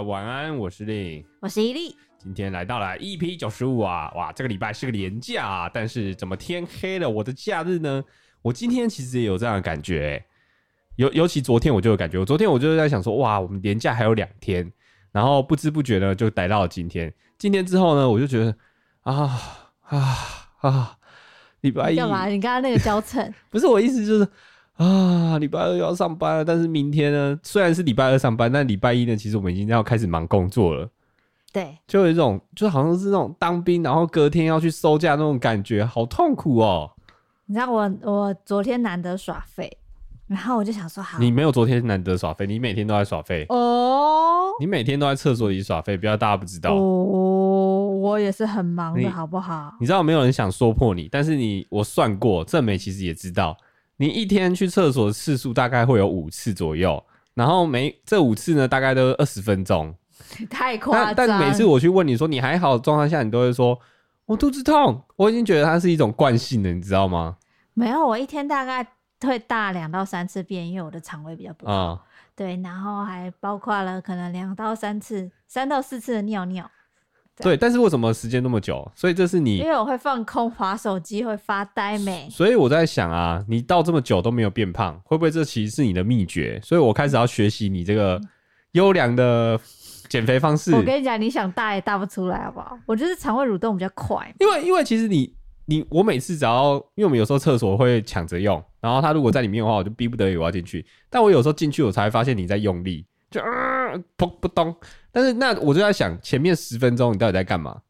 家晚安，我是令，我是伊利。今天来到了 EP 九十五啊，哇，这个礼拜是个连假啊，但是怎么天黑了，我的假日呢？我今天其实也有这样的感觉、欸，尤尤其昨天我就有感觉，我昨天我就是在想说，哇，我们连假还有两天，然后不知不觉呢就待到了今天。今天之后呢，我就觉得啊啊啊，礼拜一干嘛？你刚刚那个交层 不是我意思，就是。啊，礼拜二要上班了，但是明天呢？虽然是礼拜二上班，但礼拜一呢，其实我们已经要开始忙工作了。对，就有一种，就好像是那种当兵，然后隔天要去收假那种感觉，好痛苦哦。你知道我，我昨天难得耍废，然后我就想说，好，你没有昨天难得耍废，你每天都在耍废哦。你每天都在厕所里耍废，不要大家不知道哦。我也是很忙的，好不好？你知道没有人想说破你，但是你我算过，正美其实也知道。你一天去厕所的次数大概会有五次左右，然后每这五次呢，大概都二十分钟，太夸张。但每次我去问你说你还好状态下，你都会说我肚子痛。我已经觉得它是一种惯性了，你知道吗？没有，我一天大概会大两到三次便，因为我的肠胃比较不好。嗯、对，然后还包括了可能两到三次、三到四次的尿尿。对，但是为什么时间那么久？所以这是你，因为我会放空划手机，会发呆没。所以我在想啊，你到这么久都没有变胖，会不会这其实是你的秘诀？所以我开始要学习你这个优良的减肥方式。我跟你讲，你想大也大不出来，好不好？我就是肠胃蠕动比较快。因为因为其实你你我每次只要，因为我们有时候厕所会抢着用，然后他如果在里面的话，我就逼不得已我要进去。但我有时候进去，我才会发现你在用力，就啊砰扑咚。但是那我就在想，前面十分钟你到底在干嘛？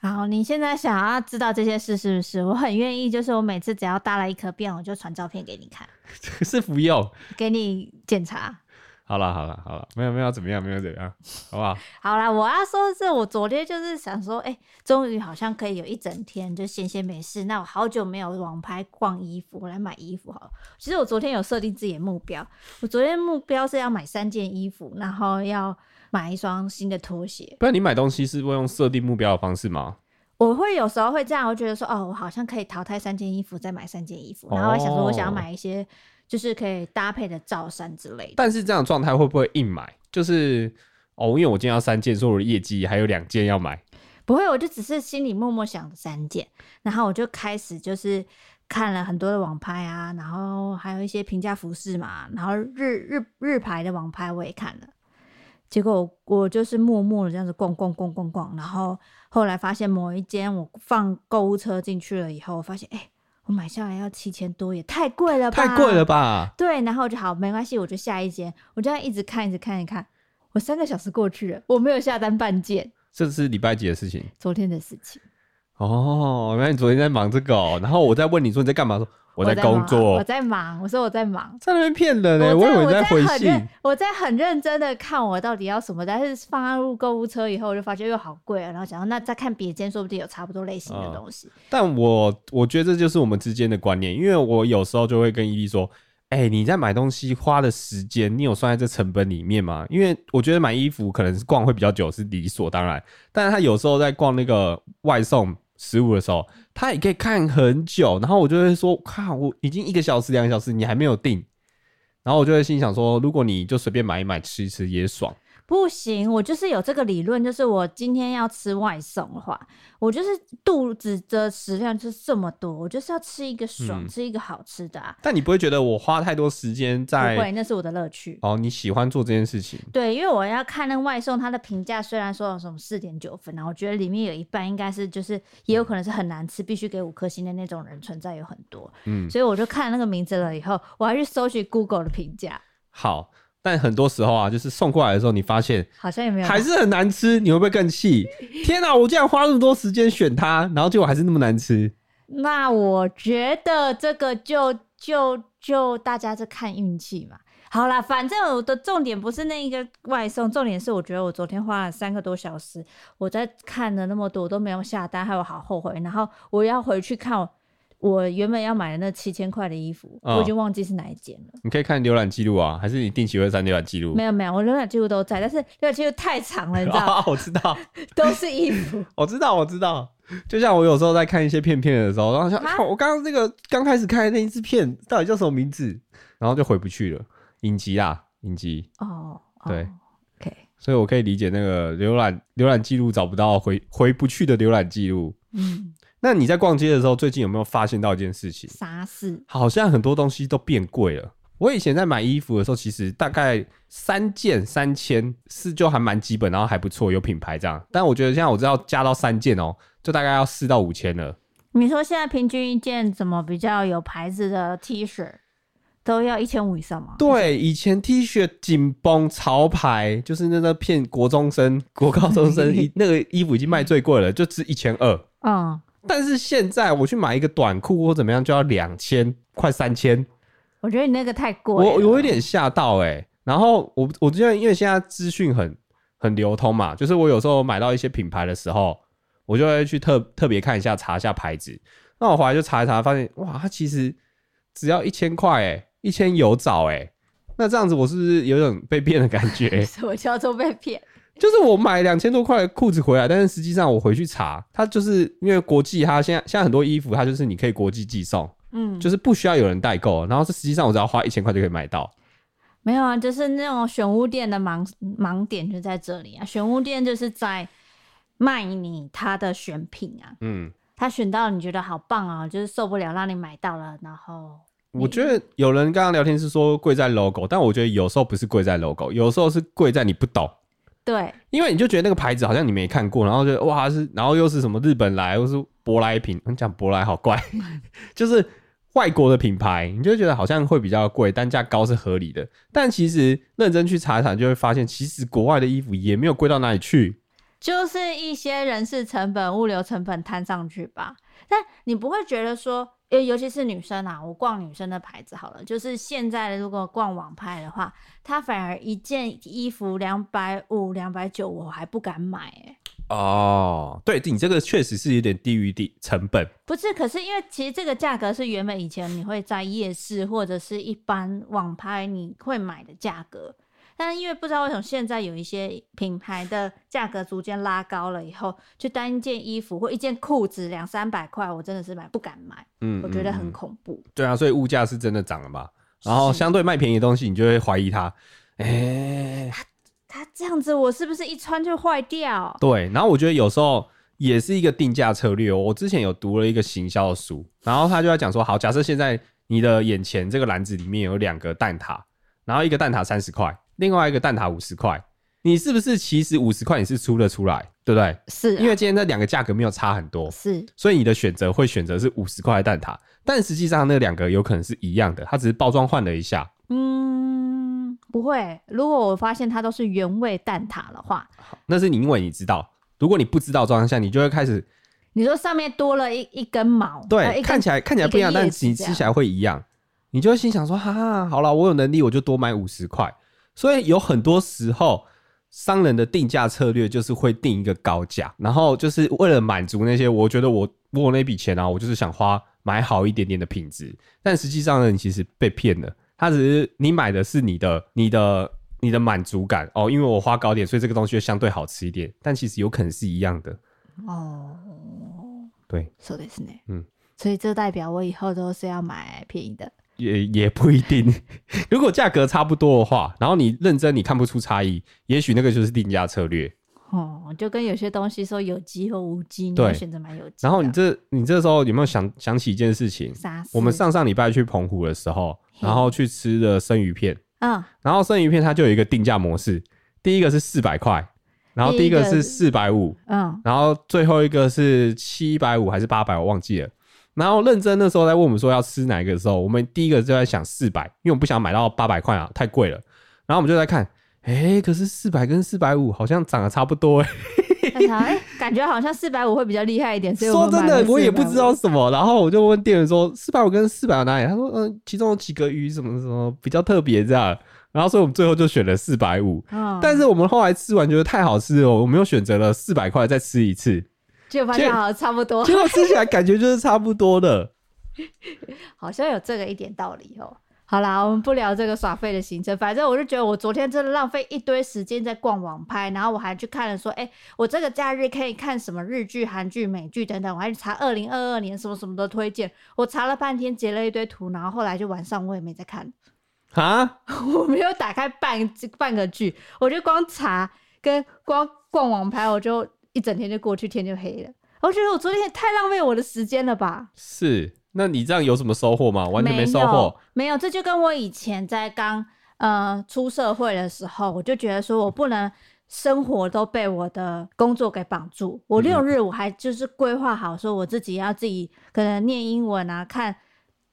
好，你现在想要知道这些事是不是？我很愿意，就是我每次只要搭了一颗便，我就传照片给你看。是服用，给你检查。好了好了好了，没有没有怎么样，没有怎么样，好不好？好了，我要说的是，我昨天就是想说，哎、欸，终于好像可以有一整天就闲闲没事。那我好久没有网拍逛衣服，我来买衣服好了。其实我昨天有设定自己的目标，我昨天目标是要买三件衣服，然后要。买一双新的拖鞋，不然你买东西是会用设定目标的方式吗？我会有时候会这样，我觉得说，哦，我好像可以淘汰三件衣服，再买三件衣服，然后我想说，我想要买一些就是可以搭配的罩衫之类的。但是这样状态会不会硬买？就是哦，因为我今天要三件，所以我的业绩还有两件要买。不会，我就只是心里默默想三件，然后我就开始就是看了很多的网拍啊，然后还有一些平价服饰嘛，然后日日日牌的网拍我也看了。结果我，我就是默默的这样子逛逛逛逛逛，然后后来发现某一间我放购物车进去了以后，我发现哎、欸，我买下来要七千多，也太贵了吧？太贵了吧？对，然后我就好没关系，我就下一间，我就这样一直看，一直看，一看，我三个小时过去了，我没有下单半件。这是礼拜几的事情？昨天的事情。哦，原来你昨天在忙这个哦，然后我在问你说你在干嘛？说。我在工作，我在忙。我说我在忙，在那边骗人呢。我以为你在回信。我在很认真的看我到底要什么，但是放入购物车以后，我就发觉又好贵啊。然后想到，那再看别间，说不定有差不多类型的东西。嗯、但我我觉得这就是我们之间的观念，因为我有时候就会跟伊利说：“哎、欸，你在买东西花的时间，你有算在这成本里面吗？”因为我觉得买衣服可能是逛会比较久，是理所当然。但是他有时候在逛那个外送。食物的时候，他也可以看很久，然后我就会说：“靠，我已经一个小时、两个小时，你还没有定。”然后我就会心想说：“如果你就随便买一买吃一吃也爽。”不行，我就是有这个理论，就是我今天要吃外送的话，我就是肚子的食量就是这么多，我就是要吃一个爽，嗯、吃一个好吃的啊。但你不会觉得我花太多时间在？不会，那是我的乐趣。哦，你喜欢做这件事情？对，因为我要看那个外送，它的评价虽然说有什么四点九分，然后我觉得里面有一半应该是就是也有可能是很难吃，必须给五颗星的那种人存在有很多。嗯，所以我就看那个名字了以后，我还去搜寻 Google 的评价。好。但很多时候啊，就是送过来的时候，你发现好像也没有，还是很难吃，你会不会更气？天哪，我竟然花那么多时间选它，然后结果还是那么难吃。那我觉得这个就就就大家在看运气嘛。好啦，反正我的重点不是那一个外送，重点是我觉得我昨天花了三个多小时，我在看了那么多，我都没有下单，还有好后悔。然后我要回去看我。我原本要买的那七千块的衣服，哦，我已经忘记是哪一件了。你可以看浏览记录啊，还是你定期会删浏览记录？没有没有，我浏览记录都在，但是浏览记录太长了，你知道吗？哦，我知道，都是衣服。我知道，我知道。就像我有时候在看一些片片的时候，然后想，我刚刚那个刚开始看的那一支片到底叫什么名字，然后就回不去了。影集啊，影集。哦，对。OK。所以我可以理解那个浏览浏览记录找不到回回不去的浏览记录。嗯，那你在逛街的时候，最近有没有发现到一件事情？啥事？好像很多东西都变贵了。我以前在买衣服的时候，其实大概三件三千是就还蛮基本，然后还不错，有品牌这样。但我觉得现在我知道加到三件哦、喔，就大概要四到五千了。你说现在平均一件怎么比较有牌子的 T 恤都要一千五以上吗？对，以前 T 恤紧绷潮牌，就是那个骗国中生、国高中生，那个衣服已经卖最贵了，就值一千二。嗯，但是现在我去买一个短裤或怎么样，就要两千，快三千。我觉得你那个太贵，我我有点吓到哎、欸。然后我我觉得，因为现在资讯很很流通嘛，就是我有时候买到一些品牌的时候，我就会去特特别看一下，查一下牌子。那我回来就查一查，发现哇，它其实只要一千块哎，一千有找哎、欸。那这样子我是不是有种被骗的感觉？什么叫做被骗？就是我买两千多块的裤子回来，但是实际上我回去查，它就是因为国际，它现在现在很多衣服，它就是你可以国际寄送。嗯，就是不需要有人代购，然后是实际上我只要花一千块就可以买到。没有啊，就是那种选物店的盲盲点就在这里啊。选物店就是在卖你他的选品啊，嗯，他选到你觉得好棒啊，就是受不了让你买到了，然后我觉得有人刚刚聊天是说贵在 logo，但我觉得有时候不是贵在 logo，有时候是贵在你不懂。对，因为你就觉得那个牌子好像你没看过，然后就哇是，然后又是什么日本来，又是舶来品，你讲舶来好怪，就是外国的品牌，你就觉得好像会比较贵，单价高是合理的。但其实认真去查一查，就会发现其实国外的衣服也没有贵到哪里去，就是一些人事成本、物流成本摊上去吧。但你不会觉得说。尤尤其是女生啊，我逛女生的牌子好了。就是现在如果逛网拍的话，它反而一件衣服两百五、两百九，我还不敢买哎、欸。哦，对你这个确实是有点低于低成本。不是，可是因为其实这个价格是原本以前你会在夜市或者是一般网拍你会买的价格。但是因为不知道为什么现在有一些品牌的价格逐渐拉高了以后，就单一件衣服或一件裤子两三百块，我真的是买不敢买，嗯，我觉得很恐怖。对啊，所以物价是真的涨了嘛？然后相对卖便宜的东西，你就会怀疑它，哎、欸，它它这样子，我是不是一穿就坏掉？对，然后我觉得有时候也是一个定价策略。哦我之前有读了一个行销的书，然后他就在讲说，好，假设现在你的眼前这个篮子里面有两个蛋挞，然后一个蛋挞三十块。另外一个蛋挞五十块，你是不是其实五十块你是出得出来，对不对？是、啊，因为今天这两个价格没有差很多，是，所以你的选择会选择是五十块的蛋挞，但实际上那两个有可能是一样的，它只是包装换了一下。嗯，不会。如果我发现它都是原味蛋挞的话，那是你因为你知道。如果你不知道状况下，你就会开始，你说上面多了一一根毛，对，看起来看起来不一样，但你吃起来会一样，你就会心想说，哈哈，好了，我有能力，我就多买五十块。所以有很多时候，商人的定价策略就是会定一个高价，然后就是为了满足那些我觉得我我那笔钱啊，我就是想花买好一点点的品质，但实际上呢，你其实被骗了。他只是你买的是你的你的 你的满足感哦，因为我花高点，所以这个东西就相对好吃一点，但其实有可能是一样的哦。对，说的是呢，嗯，所以这代表我以后都是要买便宜的。也也不一定，如果价格差不多的话，然后你认真你看不出差异，也许那个就是定价策略。哦，就跟有些东西说有机或无机，你会选择买有机。然后你这你这时候有没有想想起一件事情？我们上上礼拜去澎湖的时候，然后去吃的生鱼片，嗯，然后生鱼片它就有一个定价模式，第一个是四百块，然后第一个是四百五，嗯，然后最后一个是七百五还是八百，我忘记了。然后认真那时候在问我们说要吃哪一个的时候，我们第一个就在想四百，因为我们不想买到八百块啊，太贵了。然后我们就在看，哎、欸，可是四百跟四百五好像长得差不多哎、欸，感觉好像四百五会比较厉害一点。所以 我说真的，我也不知道什么。然后我就问店员说四百五跟四百五哪里？他说嗯、呃，其中有几个鱼什么什么比较特别这样。然后所以我们最后就选了四百五。但是我们后来吃完觉得太好吃了，我们又选择了四百块再吃一次。就发现好像差不多，结果吃起来感觉就是差不多的，好像有这个一点道理哦。好啦，我们不聊这个耍废的行程，反正我就觉得我昨天真的浪费一堆时间在逛网拍，然后我还去看了说，哎、欸，我这个假日可以看什么日剧、韩剧、美剧等等，我还去查二零二二年什么什么的推荐，我查了半天，截了一堆图，然后后来就晚上我也没再看。啊？我没有打开半半个剧，我就光查。跟光逛网拍，我就一整天就过去，天就黑了。我觉得我昨天也太浪费我的时间了吧？是，那你这样有什么收获吗？完全没收获。没有，这就跟我以前在刚呃出社会的时候，我就觉得说我不能。生活都被我的工作给绑住。我六日我还就是规划好，说我自己要自己可能念英文啊，看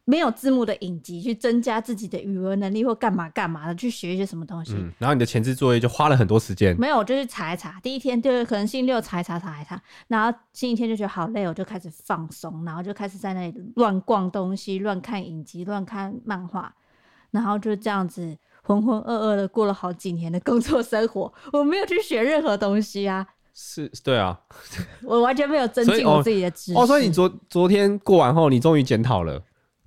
没有字幕的影集，去增加自己的语文能力或干嘛干嘛的，去学一些什么东西。嗯，然后你的前置作业就花了很多时间。没有，我就去查一查。第一天就是可能星期六查一查查一查，然后星期天就觉得好累，我就开始放松，然后就开始在那里乱逛东西、乱看影集、乱看漫画，然后就这样子。浑浑噩噩的过了好几年的工作生活，我没有去学任何东西啊。是，对啊，我完全没有增进我自己的知识。哦，所以你昨昨天过完后，你终于检讨了。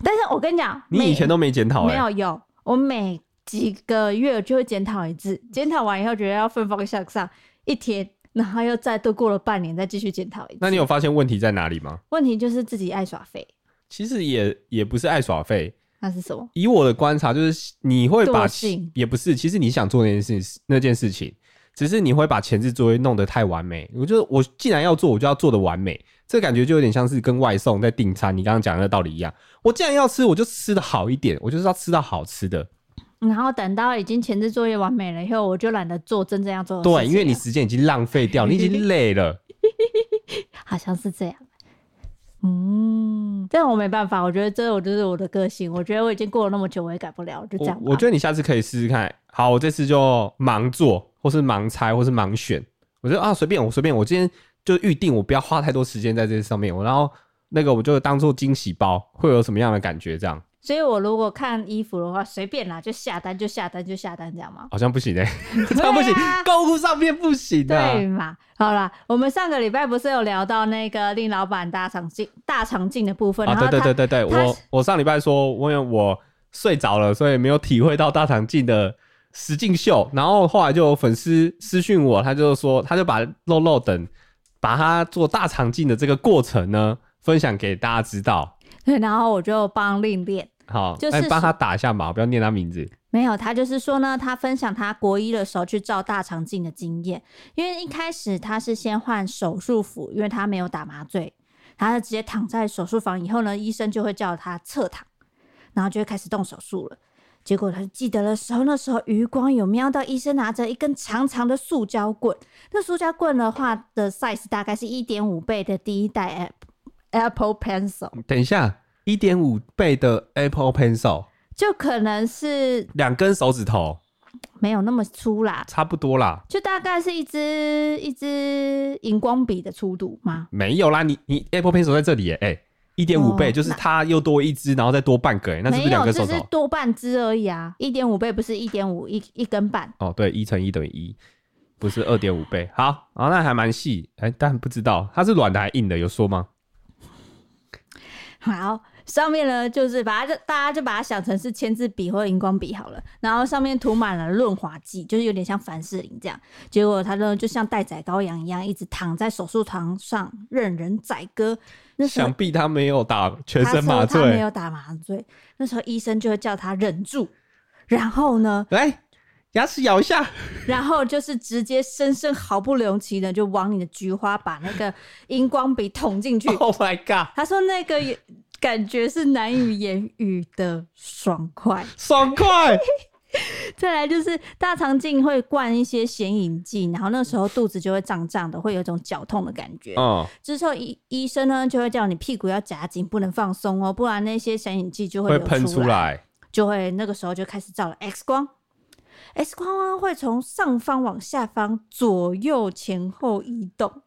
但是我跟你讲，你以前都没检讨，没有有，我每几个月就会检讨一次，检讨完以后觉得要奋发向上一天，然后又再度过了半年，再继续检讨一次。那你有发现问题在哪里吗？问题就是自己爱耍废。其实也也不是爱耍废。那是什么？以我的观察，就是你会把性也不是，其实你想做那件事情，那件事情，只是你会把前置作业弄得太完美。我觉得我既然要做，我就要做的完美。这感觉就有点像是跟外送在订餐，你刚刚讲的道理一样。我既然要吃，我就吃的好一点，我就是要吃到好吃的。然后等到已经前置作业完美了以后，我就懒得做真正要做的事。对，因为你时间已经浪费掉，你已经累了。好像是这样。嗯，这样我没办法，我觉得这我就是我的个性。我觉得我已经过了那么久，我也改不了，就这样我。我觉得你下次可以试试看。好，我这次就盲做，或是盲猜，或是盲选。我觉得啊，随便我随便，我今天就预定，我不要花太多时间在这上面。我然后那个我就当做惊喜包，会有什么样的感觉？这样。所以我如果看衣服的话，随便啦，就下单就下单就下单，这样吗？好像不行哎、欸，这样不行，购物上面不行的、啊，对嘛？好啦，我们上个礼拜不是有聊到那个令老板大肠镜大肠镜的部分啊？对对对对对，我我上礼拜说，因为我睡着了，所以没有体会到大肠镜的实境秀。然后后来就有粉丝私讯我，他就说，他就把肉肉等把他做大肠镜的这个过程呢，分享给大家知道。对，然后我就帮令练，好，就是帮他打一下码，不要念他名字。没有，他就是说呢，他分享他国一的时候去照大肠镜的经验，因为一开始他是先换手术服，因为他没有打麻醉，他就直接躺在手术房，以后呢，医生就会叫他侧躺，然后就会开始动手术了。结果他就记得的时候，那时候余光有瞄到医生拿着一根长长的塑胶棍，那塑胶棍的话的 size 大概是一点五倍的第一代 App。Apple Pencil，等一下，一点五倍的 Apple Pencil 就可能是两根手指头，没有那么粗啦，差不多啦，就大概是一支一支荧光笔的粗度吗？没有啦，你你 Apple Pencil 在这里哎、欸，一点五倍就是它又多一支，然后再多半个、欸，那是不是两根手指头？只是多半支而已啊，一点五倍不是一点五一一根半哦，对，一乘一等于一，不是二点五倍。好，然后那还蛮细，哎，但不知道它是软的还硬的，有说吗？好，上面呢就是把它就大家就把它想成是签字笔或者荧光笔好了，然后上面涂满了润滑剂，就是有点像凡士林这样。结果它呢就像待宰羔羊一样，一直躺在手术床上任人宰割。那想必他没有打全身麻醉，他没有打麻醉。那时候医生就会叫他忍住，然后呢，来牙齿咬一下，然后就是直接深深毫不留情的就往你的菊花把那个荧光笔捅进去。Oh my god！他说那个感觉是难以言语的爽快，爽快。再来就是大肠镜会灌一些显影剂，然后那时候肚子就会胀胀的，会有一种绞痛的感觉。哦，之后医医生呢就会叫你屁股要夹紧，不能放松哦，不然那些显影剂就会喷出来，就会那个时候就开始照了 X 光。X 光啊，会从上方往下方左右前后移动。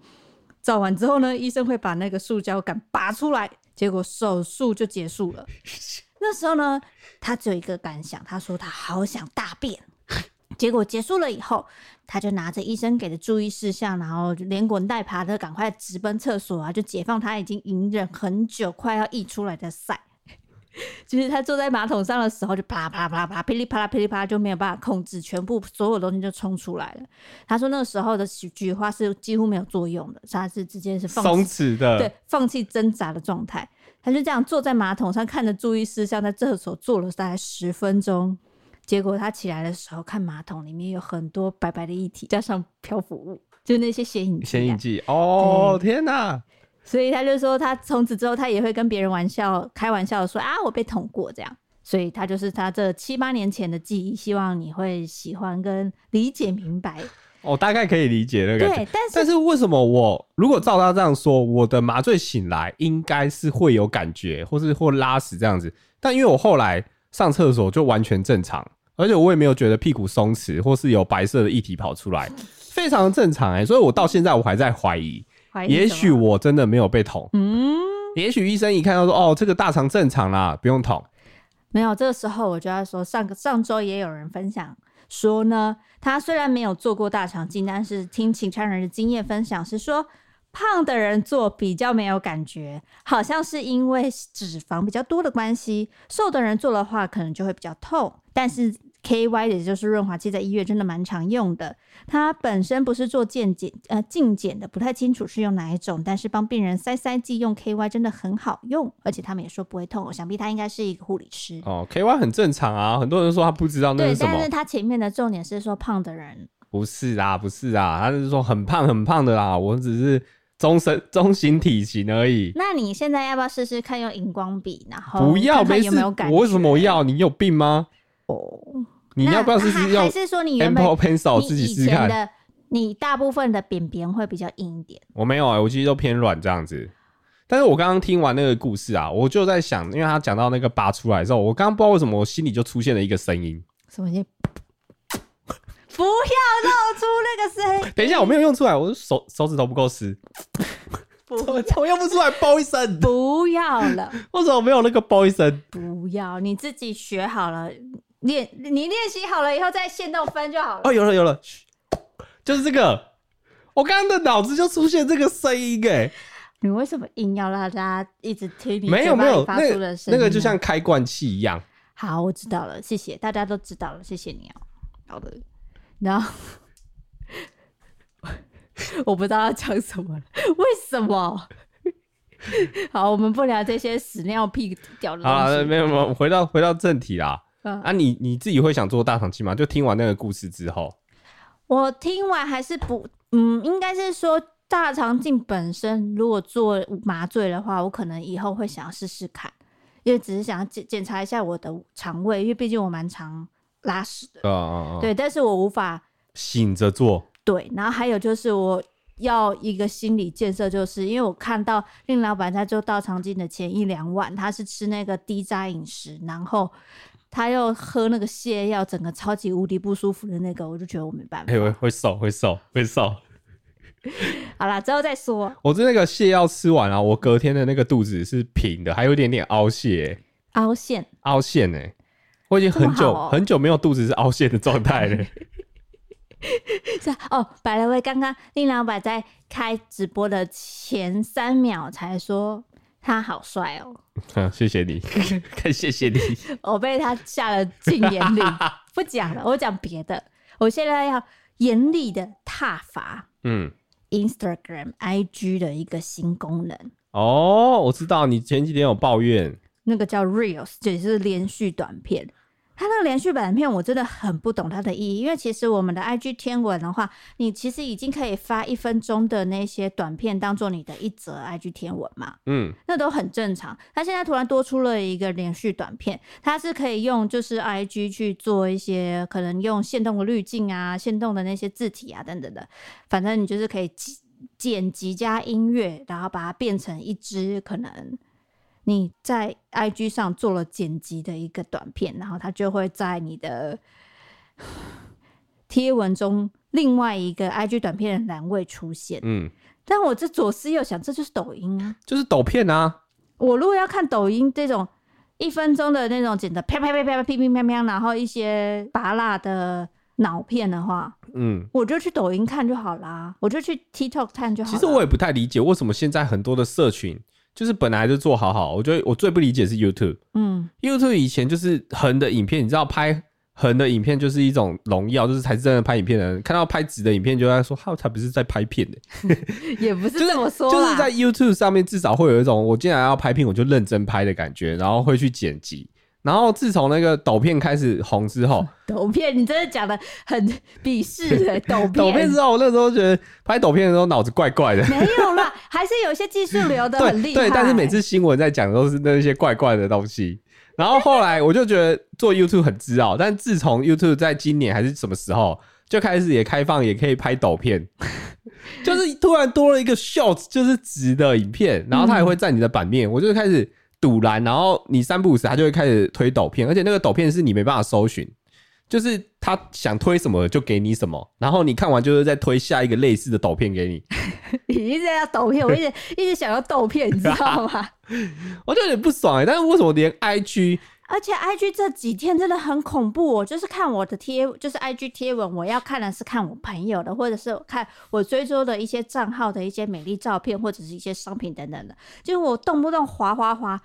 照完之后呢，医生会把那个塑胶杆拔出来，结果手术就结束了。那时候呢，他只有一个感想，他说他好想大便。结果结束了以后，他就拿着医生给的注意事项，然后连滚带爬的赶快直奔厕所啊，就解放他已经隐忍很久、快要溢出来的塞。就是他坐在马桶上的时候，就啪啦啪啦啪啦啪啦，噼里啪啦噼里啪啦，就没有办法控制，全部所有东西就冲出来了。他说那个时候的菊花是几乎没有作用的，他是直接是放松弛的，对，放弃挣扎的状态。他就这样坐在马桶上，看着注意事项，在厕所坐了大概十分钟。结果他起来的时候，看马桶里面有很多白白的液体，加上漂浮物，就那些显影。显影剂哦，天哪！所以他就说，他从此之后，他也会跟别人玩笑、开玩笑说啊，我被捅过这样。所以他就是他这七八年前的记忆，希望你会喜欢跟理解明白。我、哦、大概可以理解那个，对，但是但是为什么我如果照他这样说，我的麻醉醒来应该是会有感觉，或是或拉屎这样子，但因为我后来上厕所就完全正常，而且我也没有觉得屁股松弛，或是有白色的液体跑出来，非常正常哎、欸，所以我到现在我还在怀疑，怀疑，也许我真的没有被捅，嗯，也许医生一看到说哦，这个大肠正常啦，不用捅，没有，这个时候我就要说，上个上周也有人分享。说呢，他虽然没有做过大肠镜，但是听秦川人的经验分享是说，胖的人做比较没有感觉，好像是因为脂肪比较多的关系。瘦的人做的话，可能就会比较痛，但是。K Y 也就是润滑剂，在医院真的蛮常用的。它本身不是做健检呃镜检的，不太清楚是用哪一种。但是帮病人塞塞剂用 K Y 真的很好用，而且他们也说不会痛。我想必他应该是一个护理师哦。K Y 很正常啊，很多人说他不知道那是什么。对，但是他前面的重点是说胖的人不是啊，不是啊，他是说很胖很胖的啦。我只是中身中型体型而已。那你现在要不要试试看用荧光笔，然后不要没有感觉？我为什么要？你有病吗？哦。你要不要试试用？还是说你原本 Apple Pencil 自己试试看的？你大部分的扁扁会比较硬一点。我没有啊、欸，我其实都偏软这样子。但是我刚刚听完那个故事啊，我就在想，因为他讲到那个拔出来之后，我刚刚不知道为什么我心里就出现了一个声音。什么声音？不要露出那个声音！等一下，我没有用出来，我手手指头不够湿。我我用不出来，包一声。不要了。为什么没有那个包一声？不要，你自己学好了。练你练习好了以后再限动分就好了。哦，有了有了，就是这个。我刚刚的脑子就出现这个声音哎。你为什么硬要让大家一直听你没有没有发出的声音？那个就像开罐器一样。好，我知道了，谢谢，大家都知道了，谢谢你啊。好的，然后 我不知道要讲什么了，为什么？好，我们不聊这些屎尿屁屌的东西。啊，没有没有，回到回到正题啦。嗯、啊你，你你自己会想做大肠镜吗？就听完那个故事之后，我听完还是不，嗯，应该是说大肠镜本身，如果做麻醉的话，我可能以后会想要试试看，因为只是想要检检查一下我的肠胃，因为毕竟我蛮常拉屎的，啊啊啊，对，但是我无法醒着做，对，然后还有就是我要一个心理建设，就是因为我看到令老板在做大肠镜的前一两晚，他是吃那个低渣饮食，然后。他又喝那个泻药，整个超级无敌不舒服的那个，我就觉得我没办法。会会瘦，会瘦，会瘦。好啦，之后再说。我这那个泻药吃完了，我隔天的那个肚子是平的，还有一点点凹陷。凹陷？凹陷哎！我已经很久、喔、很久没有肚子是凹陷的状态了。是啊，哦，百乐威刚刚令老板在开直播的前三秒才说。他好帅哦！好、啊，谢谢你，太谢谢你。我被他下了禁言令，不讲了，我讲别的。我现在要严厉的踏伐，嗯，Instagram、IG 的一个新功能。哦，我知道你前几天有抱怨，那个叫 Reels，也就是连续短片。它那个连续短片我真的很不懂它的意义，因为其实我们的 IG 天文的话，你其实已经可以发一分钟的那些短片当做你的一则 IG 天文嘛，嗯，那都很正常。它现在突然多出了一个连续短片，它是可以用就是 IG 去做一些可能用限动的滤镜啊、限动的那些字体啊等等的，反正你就是可以剪辑加音乐，然后把它变成一支可能。你在 IG 上做了剪辑的一个短片，然后它就会在你的 贴文中另外一个 IG 短片的栏位出现。嗯，但我这左思右想，这就是抖音啊，就是抖片啊。我如果要看抖音这种一分钟的那种剪的啪啪啪啪噼噼啪啪，然后一些拔辣的脑片的话，嗯，我就去抖音看就好啦，我就去 TikTok 看就好。其实我也不太理解为什么现在很多的社群。就是本来就做好好，我觉得我最不理解是 YouTube。嗯，YouTube 以前就是横的影片，你知道拍横的影片就是一种荣耀，就是才是真的拍影片的人。看到拍直的影片，就在说他才不是在拍片的，也不是这么说、就是。就是在 YouTube 上面，至少会有一种我既然要拍片，我就认真拍的感觉，然后会去剪辑。然后自从那个抖片开始红之后，抖片你真的讲的很鄙视哎，抖片。抖片之后，我那时候觉得拍抖片的时候脑子怪怪的。没有啦，还是有些技术流的很厉害。对，但是每次新闻在讲都是那些怪怪的东西。然后后来我就觉得做 YouTube 很自傲，但自从 YouTube 在今年还是什么时候就开始也开放，也可以拍抖片，就是突然多了一个 Short，就是直的影片，然后它也会在你的版面，嗯、我就开始。堵拦，然后你三不五时，他就会开始推抖片，而且那个抖片是你没办法搜寻，就是他想推什么就给你什么，然后你看完就是再推下一个类似的抖片给你。你一直要抖片，我一直 一直想要抖片，你知道吗？我就有点不爽哎、欸，但是为什么连 IG，而且 IG 这几天真的很恐怖，我就是看我的贴，就是 IG 贴文，我要看的是看我朋友的，或者是看我追踪的一些账号的一些美丽照片，或者是一些商品等等的，就是我动不动滑滑滑。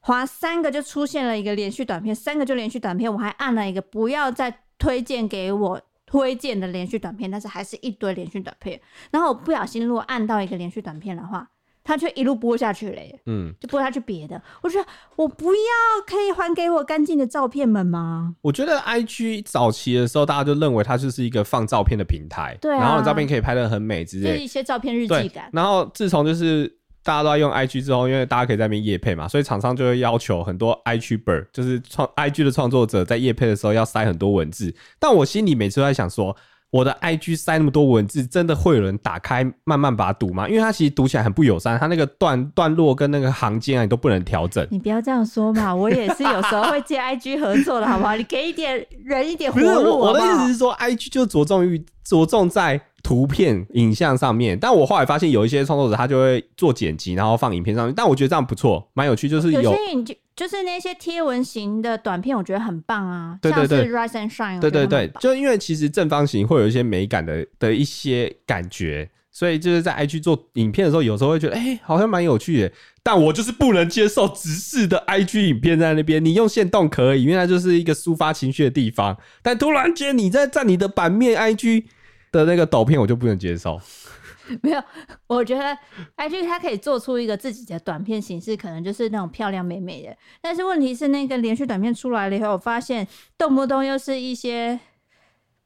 滑三个就出现了一个连续短片，三个就连续短片，我还按了一个不要再推荐给我推荐的连续短片，但是还是一堆连续短片。然后我不小心如果按到一个连续短片的话，它却一路播下去了耶，嗯，就播下去别的。我觉得我不要，可以还给我干净的照片们吗？我觉得 IG 早期的时候，大家就认为它就是一个放照片的平台，对啊，然后照片可以拍的很美之类，就是一些照片日记感。然后自从就是。大家都在用 IG 之后，因为大家可以在那边夜配嘛，所以厂商就会要求很多 IGber，就是创 IG 的创作者在夜配的时候要塞很多文字。但我心里每次都在想说，我的 IG 塞那么多文字，真的会有人打开慢慢把它读吗？因为它其实读起来很不友善，它那个段段落跟那个行间啊，你都不能调整。你不要这样说嘛，我也是有时候会接 IG 合作的，好不好？你给一点人一点活路好不好？我的意思是说，IG 就着重于着重在。图片、影像上面，但我后来发现有一些创作者他就会做剪辑，然后放影片上面。但我觉得这样不错，蛮有趣。就是有，些影就就是那些贴文型的短片，我觉得很棒啊。对对对，像是 Rise and Shine，对对对，就因为其实正方形会有一些美感的的一些感觉，所以就是在 IG 做影片的时候，有时候会觉得哎、欸，好像蛮有趣的。但我就是不能接受直视的 IG 影片在那边，你用限动可以，因为它就是一个抒发情绪的地方。但突然间你在占你的版面 IG。的那个抖片我就不能接受，没有，我觉得 IG 它可以做出一个自己的短片形式，可能就是那种漂亮美美的。但是问题是，那个连续短片出来了以后，我发现动不动又是一些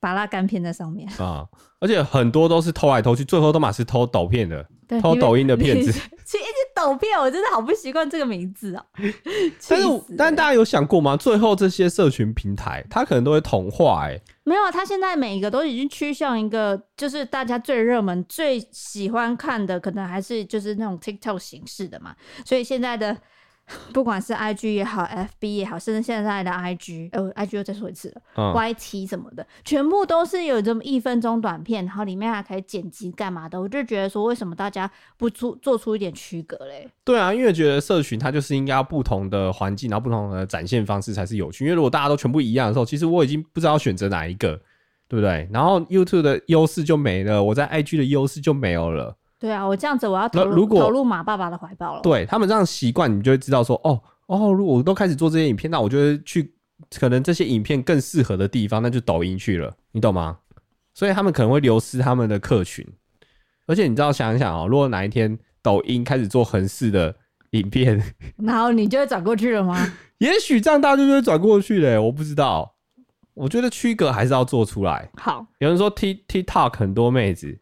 拔拉干片在上面啊，而且很多都是偷来偷去，最后都嘛是偷抖片的，偷抖音的片子。其实抖片，我真的好不习惯这个名字啊。但是，但大家有想过吗？最后这些社群平台，它可能都会同化哎。没有，它现在每一个都已经趋向一个，就是大家最热门、最喜欢看的，可能还是就是那种 TikTok 形式的嘛。所以现在的。不管是 I G 也好，F B 也好，甚至现在的 I G，呃，I G 又再说一次了，嗯，Y T 什么的，全部都是有这么一分钟短片，然后里面还可以剪辑干嘛的，我就觉得说，为什么大家不出做出一点区隔嘞？对啊，因为觉得社群它就是应该要不同的环境，然后不同的展现方式才是有趣。因为如果大家都全部一样的时候，其实我已经不知道选择哪一个，对不对？然后 YouTube 的优势就没了，我在 I G 的优势就没有了。对啊，我这样子我要投入投入马爸爸的怀抱了。对他们这样习惯，你就会知道说，哦哦，如果我都开始做这些影片，那我就会去可能这些影片更适合的地方，那就抖音去了，你懂吗？所以他们可能会流失他们的客群。而且你知道，想一想哦，如果哪一天抖音开始做横式的影片，然后你就会转过去了吗？也许这样大家就会转过去嘞，我不知道。我觉得区隔还是要做出来。好，有人说 T TikTok 很多妹子。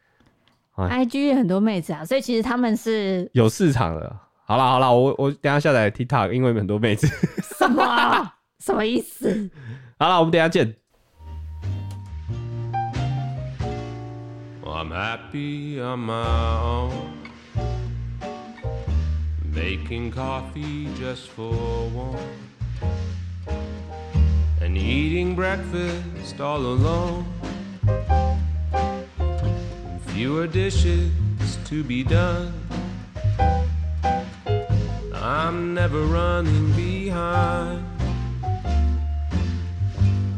I G 很多妹子啊，所以其实他们是有市场的。好啦好啦，我我等下下载 TikTok，因为很多妹子。什么？什么意思？好了，我们等下见。Fewer dishes to be done. I'm never running behind.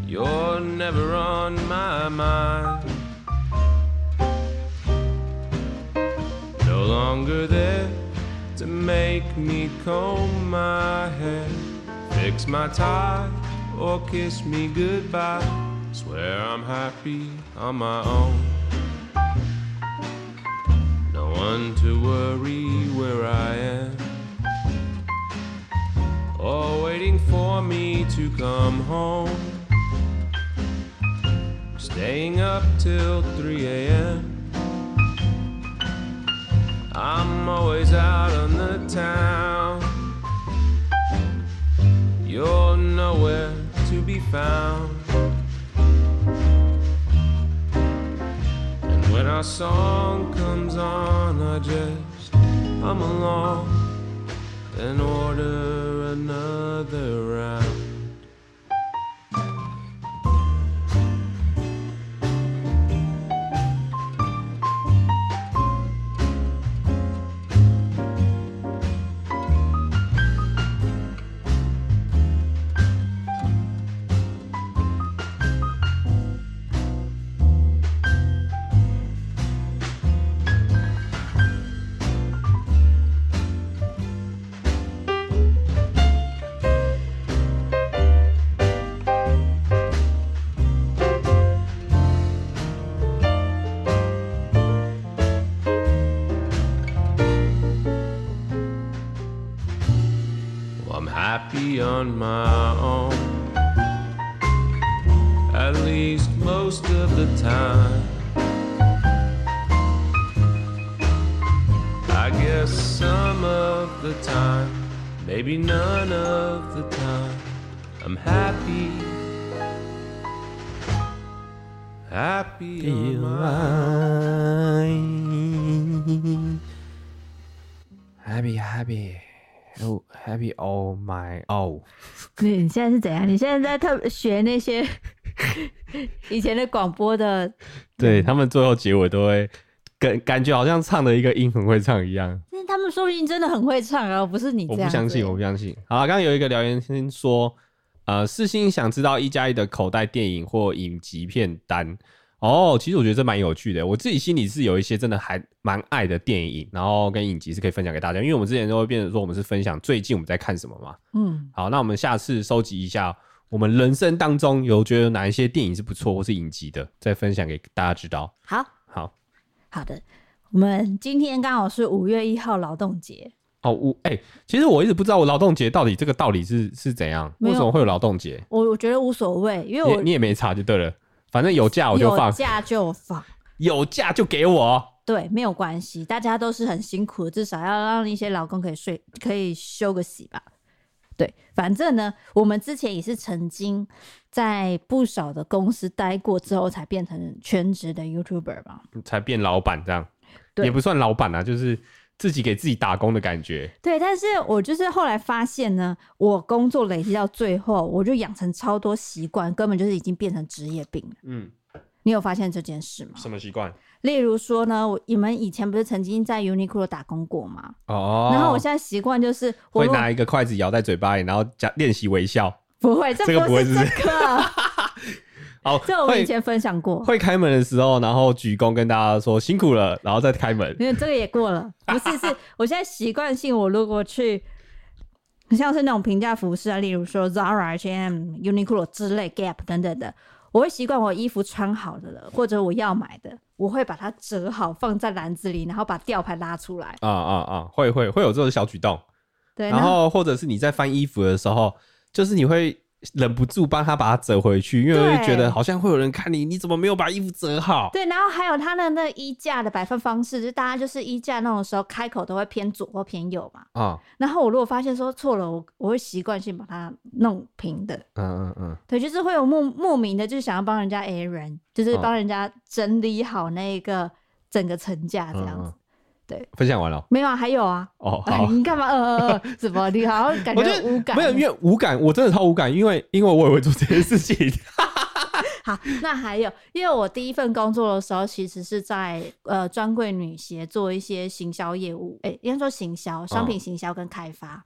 You're never on my mind. No longer there to make me comb my hair, fix my tie, or kiss me goodbye. Swear I'm happy on my own one to worry where I am, or waiting for me to come home. Staying up till 3 a.m. I'm always out on the town. You're nowhere to be found. When our song comes on, I just hum along and order another round. On my own. At least most of the time. I guess some of the time, maybe none of the time. I'm happy. Happy on my my oh，你你现在是怎样？你现在在特学那些 以前的广播的，对他们最后结尾都会感感觉好像唱的一个音很会唱一样。那他们说不定真的很会唱啊，不是你这样。我不相信，我不相信。好，刚刚有一个留言先说，呃，世新想知道一加一的口袋电影或影集片单。哦，其实我觉得这蛮有趣的。我自己心里是有一些真的还蛮爱的电影，然后跟影集是可以分享给大家。因为我们之前都会变成说，我们是分享最近我们在看什么嘛。嗯，好，那我们下次收集一下，我们人生当中有觉得哪一些电影是不错或是影集的，再分享给大家知道。好，好，好的。我们今天刚好是五月一号劳动节。哦，我哎、欸，其实我一直不知道我劳动节到底这个道理是是怎样，为什么会有劳动节？我我觉得无所谓，因为我你，你也没查就对了。反正有假我就放，有假就放，有假就给我。对，没有关系，大家都是很辛苦的，至少要让一些老公可以睡，可以休个息吧。对，反正呢，我们之前也是曾经在不少的公司待过之后，才变成全职的 YouTuber 嘛，才变老板这样，也不算老板啊，就是自己给自己打工的感觉。对，但是我就是后来发现呢，我工作累积到最后，我就养成超多习惯，根本就是已经变成职业病了。嗯，你有发现这件事吗？什么习惯？例如说呢，我你们以前不是曾经在 Uniqlo 打工过吗？哦，然后我现在习惯就是我会拿一个筷子咬在嘴巴里，然后加练习微笑。不会，这，这个不会是这个。好，这我们以前分享过。会开门的时候，然后鞠躬跟大家说辛苦了，然后再开门。因为这个也过了，不是，是 我现在习惯性，我如果去像是那种平价服饰啊，例如说 Zara、H&M、Uniqlo 之类、Gap 等等的，我会习惯我衣服穿好的了，或者我要买的，我会把它折好放在篮子里，然后把吊牌拉出来。啊啊啊！会会会有这种小举动。对，然后或者是你在翻衣服的时候，就是你会。忍不住帮他把它折回去，因为会觉得好像会有人看你，你怎么没有把衣服折好？对，然后还有他的那衣架的摆放方式，就大家就是衣架那种时候开口都会偏左或偏右嘛。啊、嗯，然后我如果发现说错了，我我会习惯性把它弄平的。嗯嗯嗯，对，就是会有莫莫名的，就是想要帮人家 A 人，就是帮人家整理好那个整个层架这样子。嗯嗯对，分享完了没有啊？还有啊？哦，好，你干嘛？呃呃呃，怎么？你好像感觉无感？没有，因为无感，我真的超无感，因为因为我也会做这件事情。好，那还有，因为我第一份工作的时候，其实是在呃专柜女鞋做一些行销业务，哎、欸，应该说行销、商品行销跟开发。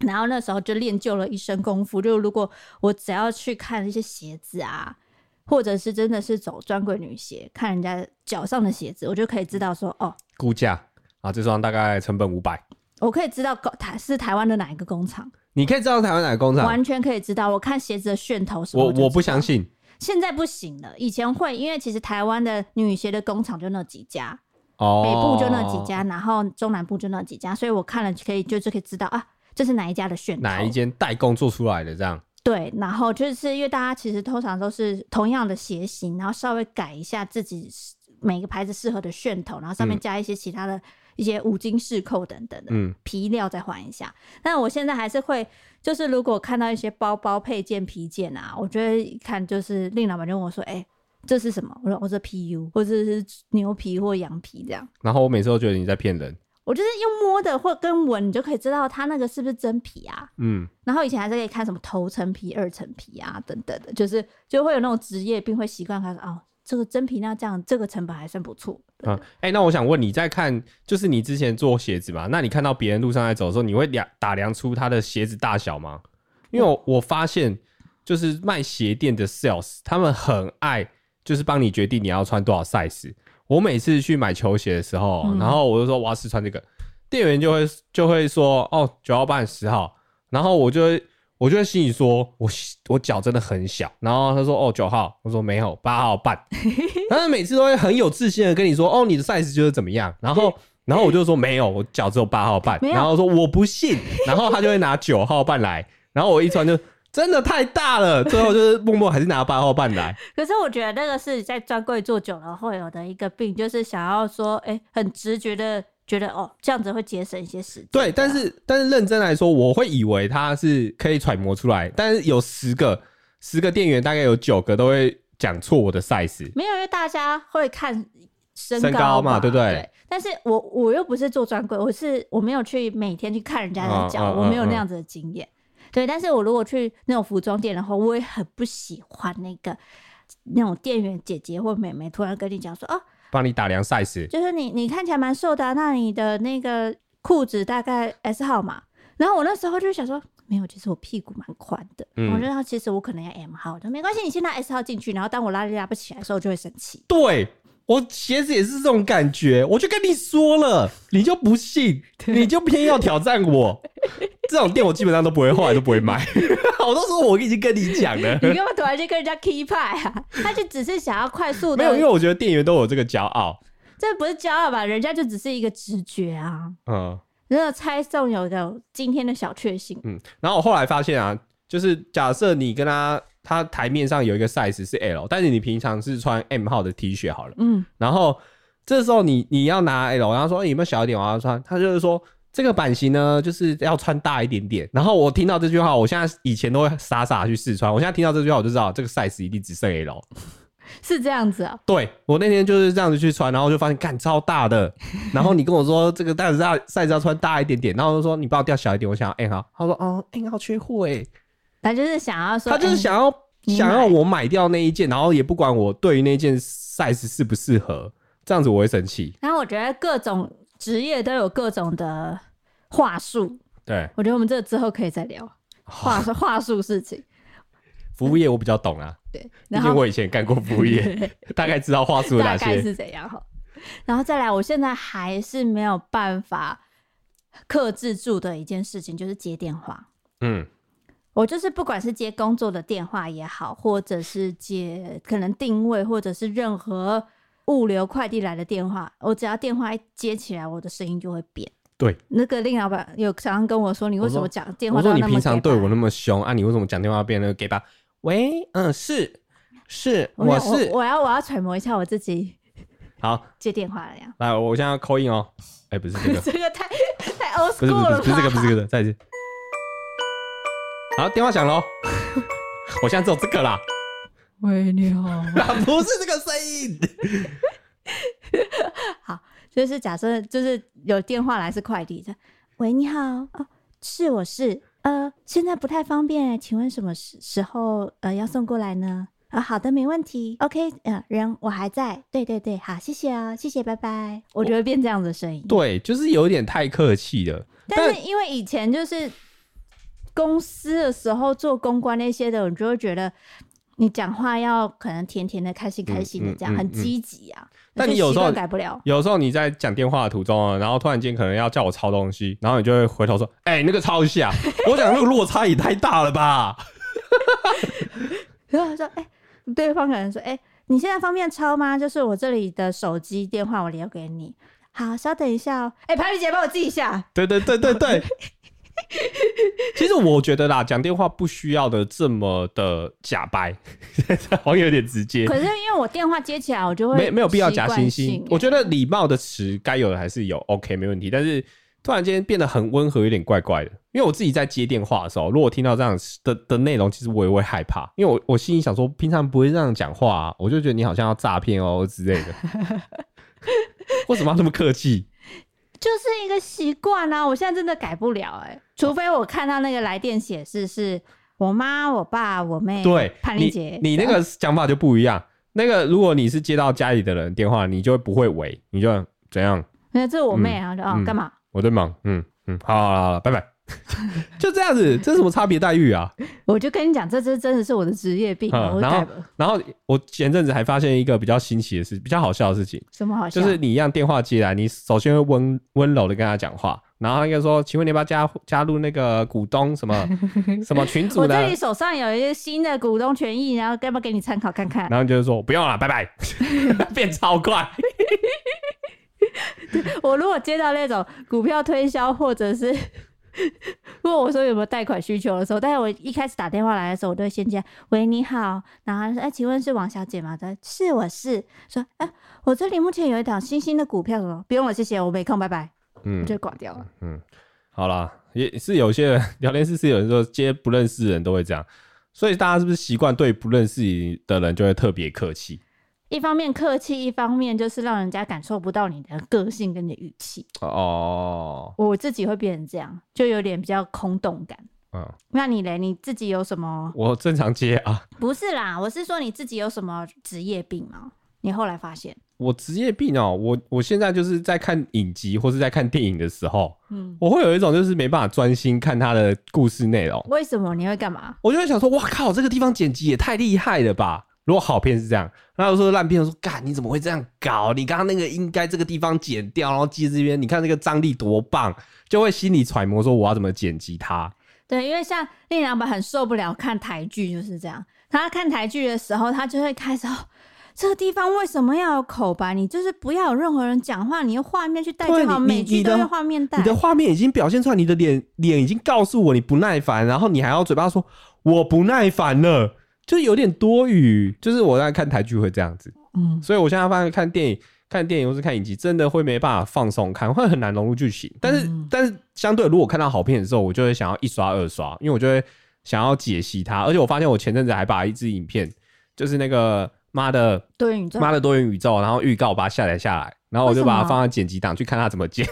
嗯、然后那时候就练就了一身功夫，就如果我只要去看一些鞋子啊，或者是真的是走专柜女鞋，看人家脚上的鞋子，我就可以知道说，哦，估价。啊，这双大概成本五百，我可以知道台是台湾的哪一个工厂？你可以知道台湾哪个工厂？完全可以知道。我看鞋子的楦头是，我我不相信。现在不行了，以前会，因为其实台湾的女鞋的工厂就那几家，哦，北部就那几家，然后中南部就那几家，所以我看了可以就是可以知道啊，这是哪一家的楦头，哪一间代工做出来的这样。对，然后就是因为大家其实通常都是同样的鞋型，然后稍微改一下自己每个牌子适合的楦头，然后上面加一些其他的一些五金饰扣等等的，嗯，皮料再换一下。但我现在还是会，就是如果看到一些包包配件、皮件啊，我觉得一看就是令老板就问我说：“哎、欸，这是什么？”我说：“我说 PU，或者是牛皮或羊皮这样。”然后我每次都觉得你在骗人。我就是用摸的或跟闻，你就可以知道它那个是不是真皮啊。嗯，然后以前还是可以看什么头层皮、二层皮啊等等的，就是就会有那种职业病会习惯看哦，这个真皮那这样这个成本还算不错。嗯，哎、欸，那我想问你在看，就是你之前做鞋子嘛，那你看到别人路上在走的时候，你会量打量出他的鞋子大小吗？因为我我发现就是卖鞋店的 sales，他们很爱就是帮你决定你要穿多少 size。我每次去买球鞋的时候，然后我就说我要试穿这个，店员就会就会说哦，九号半十号，然后我就会我就在心里说我我脚真的很小，然后他说哦九号，我说没有八号半，他们每次都会很有自信的跟你说哦你的 size 就是怎么样，然后然后我就说没有，我脚只有八号半，然后说我不信，然后他就会拿九号半来，然后我一穿就。真的太大了，最后就是默默还是拿八号半来。可是我觉得那个是在专柜做久了会有的一个病，就是想要说，哎、欸，很直觉的觉得哦，这样子会节省一些时间。对，但是但是认真来说，我会以为他是可以揣摩出来，但是有十个十个店员，大概有九个都会讲错我的 size。没有，因为大家会看身高，身高嘛，对不对？对。但是我我又不是做专柜，我是我没有去每天去看人家的脚，嗯嗯嗯嗯我没有那样子的经验。对，但是我如果去那种服装店的话，我也很不喜欢那个那种店员姐姐或妹妹突然跟你讲说，哦，帮你打量 size，就是你你看起来蛮瘦的啊，那你的那个裤子大概 S 号嘛？然后我那时候就想说，没有，其实我屁股蛮宽的，嗯，我觉得其实我可能要 M 号的，没关系，你先拿 S 号进去，然后当我拉链拉不起来的时候，我就会生气。对。我鞋子也是这种感觉，我就跟你说了，你就不信，你就偏要挑战我。这种店我基本上都不会，后来都不会买。好多时候我已经跟你讲了，你干嘛突然间跟人家 keep 派啊？他就只是想要快速的，没有，因为我觉得店员都有这个骄傲。这不是骄傲吧？人家就只是一个直觉啊。嗯，那个猜中有个今天的小确幸。嗯，然后我后来发现啊，就是假设你跟他。他台面上有一个 size 是 L，但是你平常是穿 M 号的 T 恤好了，嗯，然后这时候你你要拿 L，然后说、欸、有没有小一点我要穿，他就是说这个版型呢就是要穿大一点点。然后我听到这句话，我现在以前都会傻傻去试穿，我现在听到这句话我就知道这个 size 一定只剩 L，是这样子啊？对，我那天就是这样子去穿，然后就发现干超大的，然后你跟我说这个但是要 size 要穿大一点点，然后就说你帮我调小一点，我想要 M 号，他说哦 M 号缺货哎。他就是想要说，他就是想要、欸、想要我买掉那一件，然后也不管我对于那件 size 适不适合，这样子我会生气。然后我觉得各种职业都有各种的话术，对，我觉得我们这个之后可以再聊话术话术事情。服务业我比较懂啊，对，毕竟我以前干过服务业，大概知道话术哪些，大概是怎样哈。然后再来，我现在还是没有办法克制住的一件事情，就是接电话，嗯。我就是不管是接工作的电话也好，或者是接可能定位，或者是任何物流快递来的电话，我只要电话一接起来，我的声音就会变。对，那个令老板有常常跟我说：“你为什么讲电话？”我说：“你平常对我那么凶啊，你为什么讲电话变那个给吧？”喂，嗯，是是，我是我，我要我要揣摩一下我自己。好，接电话了呀。来，我现在要 call in 哦。哎，不是这个，这个太太 old school 了，不是不是不是这个，不是这个，再一次。好，电话响喽！我现在只有这个啦。喂，你好。啊 不是这个声音。好，就是假设就是有电话来是快递的。喂，你好。哦，是我是。呃，现在不太方便，请问什么时时候呃要送过来呢？啊、呃，好的，没问题。OK，呃，人我还在。对对对，好，谢谢啊、哦，谢谢，拜拜。我觉得变这样的声音，对，就是有点太客气了。但是因为以前就是。公司的时候做公关那些的，你就会觉得你讲话要可能甜甜的、开心开心的，这样、嗯嗯嗯、很积极啊。但你有时候改不了，有时候你在讲电话的途中啊，然后突然间可能要叫我抄东西，然后你就会回头说：“哎、欸，那个抄一下。”我讲那个落差也太大了吧？然后他说：“哎、欸，对方可能说：‘哎、欸，你现在方便抄吗？’就是我这里的手机电话我留给你。好，稍等一下哦。哎、欸，排比姐帮我记一下。对对对对对。其实我觉得啦，讲电话不需要的这么的假掰，好像有点直接。可是因为我电话接起来，我就会没没有必要假惺惺。欸、我觉得礼貌的词该有的还是有，OK 没问题。但是突然间变得很温和，有点怪怪的。因为我自己在接电话的时候，如果听到这样的的内容，其实我也会害怕。因为我我心里想说，平常不会这样讲话、啊，我就觉得你好像要诈骗哦之类的。为什么要那么客气？就是一个习惯啊！我现在真的改不了哎、欸，除非我看到那个来电显示是我妈、我爸、我妹。对，潘丽姐，你你那个想法就不一样。那个如果你是接到家里的人电话，你就不会喂，你就怎样？那这是我妹啊，就啊干嘛？我在忙，嗯嗯，好好好，好，拜拜。就这样子，这是什么差别待遇啊？我就跟你讲，这这真的是我的职业病。嗯、然后，然后我前阵子还发现一个比较新奇的事，比较好笑的事情。什么好笑？就是你一样电话接来，你首先会温温柔的跟他讲话，然后应该说：“请问你要不要加加入那个股东什么 什么群组的？”我这里手上有一些新的股东权益，然后要不要给你参考看看？然后就是说不用了，拜拜，变超快。我如果接到那种股票推销或者是。问我说有没有贷款需求的时候，但是我一开始打电话来的时候，我都会先接喂你好，然后说哎，请问是王小姐吗？他说是，我是说哎，我这里目前有一档新兴的股票哦，不用了，谢谢，我没空，拜拜，嗯，就挂掉了。嗯，好啦，也是有些人聊天室是有人说接不认识的人都会这样，所以大家是不是习惯对不认识的人就会特别客气？一方面客气，一方面就是让人家感受不到你的个性跟你的语气。哦，我自己会变成这样，就有点比较空洞感。嗯，那你嘞？你自己有什么？我正常接啊。不是啦，我是说你自己有什么职业病吗？你后来发现？我职业病哦、喔，我我现在就是在看影集或是在看电影的时候，嗯，我会有一种就是没办法专心看他的故事内容。为什么？你会干嘛？我就会想说，哇靠，这个地方剪辑也太厉害了吧！如果好片是这样，那有时候烂片说，干你怎么会这样搞？你刚刚那个应该这个地方剪掉，然后接这边，你看那个张力多棒，就会心里揣摩说我要怎么剪辑它。对，因为像令郎板很受不了看台剧就是这样，他看台剧的时候，他就会开始哦，这个地方为什么要有口白？你就是不要有任何人讲话，你用画面去带就好，每句都用画面带。你的画面已经表现出来，你的脸脸已经告诉我你不耐烦，然后你还要嘴巴说我不耐烦了。就有点多余，就是我在看台剧会这样子，嗯，所以我现在发现看电影、看电影或是看影集，真的会没办法放松看，会很难融入剧情。但是，嗯、但是相对，如果看到好片的时候，我就会想要一刷二刷，因为我就会想要解析它。而且我发现我前阵子还把一支影片，就是那个妈的多元宇宙，妈的多元宇宙，然后预告把它下载下来，然后我就把它放在剪辑档去看它怎么剪，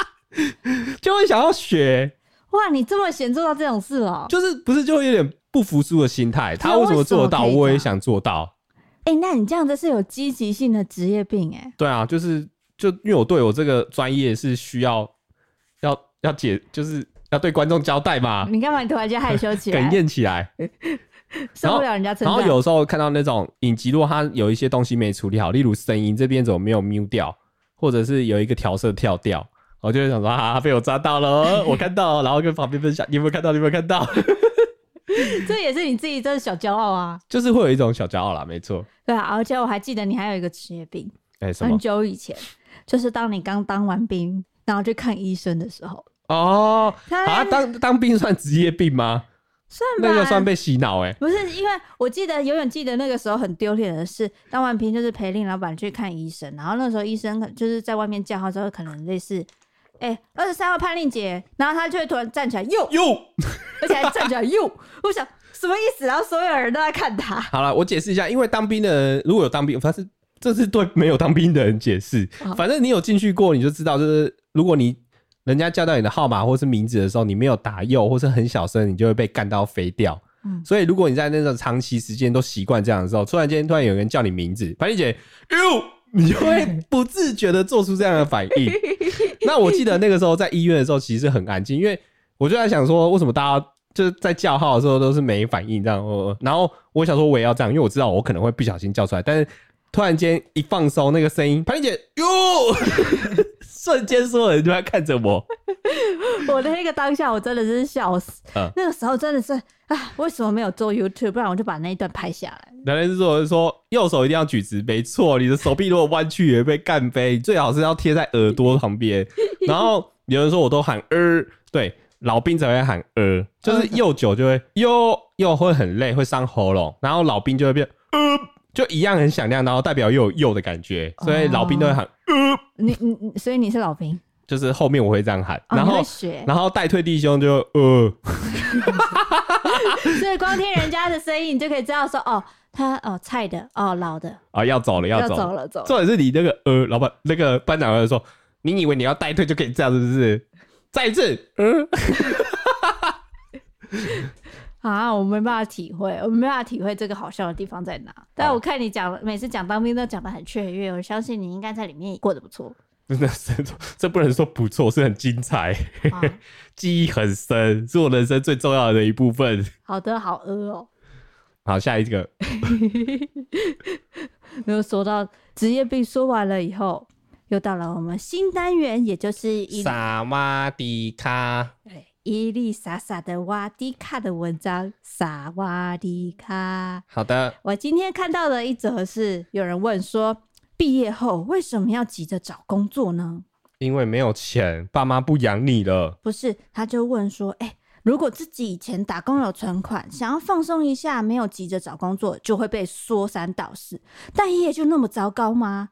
就会想要学。哇，你这么闲做到这种事哦、喔？就是不是就会有点。不服输的心态，他为什么做得到，我也想做到。哎、欸，那你这样子是有积极性的职业病哎、欸。对啊，就是就因为我对我这个专业是需要要要解，就是要对观众交代嘛。你干嘛突然间害羞起来？哽咽起来，受不了人家。然后有时候看到那种影集，如果他有一些东西没处理好，例如声音这边怎么没有 mute 掉，或者是有一个调色跳掉，我就会想说啊，被我抓到了，我看到，然后跟旁边分享，你有没有看到？你有没有看到？这也是你自己的小骄傲啊，就是会有一种小骄傲啦，没错。对啊，而且我还记得你还有一个职业病，哎、欸，很久以前，就是当你刚当完兵，然后去看医生的时候。哦，啊，当当兵算职业病吗？算吧，那个算被洗脑哎、欸。不是，因为我记得永远记得那个时候很丢脸的是，当完兵就是陪令老板去看医生，然后那时候医生就是在外面叫号之后，可能类似。哎，二十三号潘令姐，然后他就会突然站起来，又又，而且还站起来又，我想什么意思？然后所有人都在看他。好了，我解释一下，因为当兵的人如果有当兵，反正这是对没有当兵的人解释。反正你有进去过，你就知道，就是如果你人家叫到你的号码或是名字的时候，你没有打又或是很小声，你就会被干到飞掉。嗯，所以如果你在那种长期时间都习惯这样的时候，突然间突然有人叫你名字，潘令杰，哟。你就会不自觉的做出这样的反应。那我记得那个时候在医院的时候，其实很安静，因为我就在想说，为什么大家就是在叫号的时候都是没反应这样？然后我想说我也要这样，因为我知道我可能会不小心叫出来，但是突然间一放松那个声音，潘丽姐哟，瞬间所有人都在看着我。我的那个当下，我真的是笑死。嗯，那个时候真的是啊，为什么没有做 YouTube？不然我就把那一段拍下来。原来是说，说右手一定要举直，没错。你的手臂如果弯曲也会被干飞，最好是要贴在耳朵旁边。然后有人说我都喊呃，对，老兵才会喊呃，就是 又久就会又又会很累，会伤喉咙，然后老兵就会变呃，就一样很响亮，然后代表又有又的感觉，所以老兵都会喊呃。你你你，所以你是老兵，就是后面我会这样喊，哦、然后然后带退弟兄就呃，所以光听人家的声音，你就可以知道说哦。他哦，菜的哦，老的啊，要走了，要走了，走了，走了。重点是你那个呃，老板那个班长就说，你以为你要带退就可以这样子，是不是？再一次，嗯，啊，我没办法体会，我没办法体会这个好笑的地方在哪。但我看你讲，每次讲当兵都讲的很雀跃，我相信你应该在里面过得不错。真的是，这不能说不错，是很精彩，啊、记忆很深，是我人生最重要的一部分。好的，好饿哦。好，下一个。没有说到职业病，说完了以后，又到了我们新单元，也就是萨瓦迪卡。对，伊丽莎莎的瓦迪卡的文章，萨瓦迪卡。好的，我今天看到的一则是，有人问说，毕业后为什么要急着找工作呢？因为没有钱，爸妈不养你了。不是，他就问说，哎、欸。如果自己以前打工有存款，想要放松一下，没有急着找工作，就会被说三道四。待业就那么糟糕吗？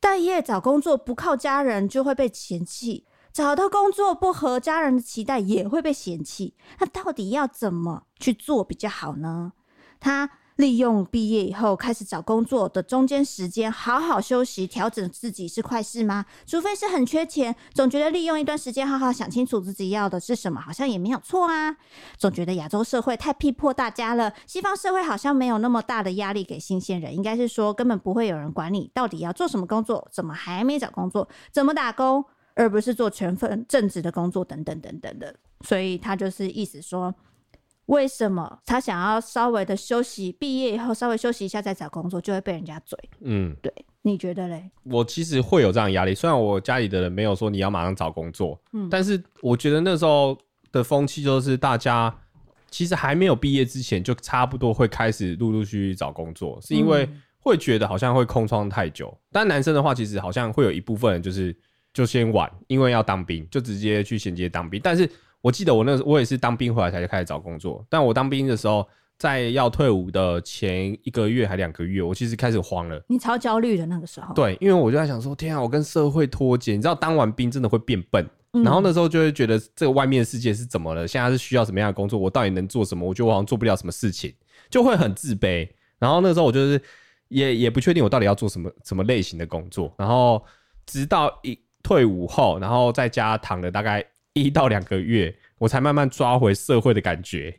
待业找工作不靠家人就会被嫌弃，找到工作不合家人的期待也会被嫌弃。那到底要怎么去做比较好呢？他。利用毕业以后开始找工作的中间时间，好好休息、调整自己是坏事吗？除非是很缺钱，总觉得利用一段时间好好想清楚自己要的是什么，好像也没有错啊。总觉得亚洲社会太逼迫大家了，西方社会好像没有那么大的压力给新鲜人，应该是说根本不会有人管你到底要做什么工作，怎么还没找工作，怎么打工，而不是做全份正职的工作等等等等的。所以他就是意思说。为什么他想要稍微的休息？毕业以后稍微休息一下再找工作，就会被人家嘴。嗯，对，你觉得嘞？我其实会有这样压力，虽然我家里的人没有说你要马上找工作，嗯，但是我觉得那时候的风气就是大家其实还没有毕业之前就差不多会开始陆陆续续找工作，是因为会觉得好像会空窗太久。但男生的话，其实好像会有一部分人就是就先晚，因为要当兵，就直接去衔接当兵，但是。我记得我那时我也是当兵回来才开始找工作，但我当兵的时候，在要退伍的前一个月还两个月，我其实开始慌了。你超焦虑的那个时候。对，因为我就在想说，天啊，我跟社会脱节。你知道，当完兵真的会变笨。嗯。然后那时候就会觉得，这个外面的世界是怎么了？现在是需要什么样的工作？我到底能做什么？我觉得我好像做不了什么事情，就会很自卑。然后那时候我就是也也不确定我到底要做什么什么类型的工作。然后直到一退伍后，然后在家躺了大概一到两个月。我才慢慢抓回社会的感觉，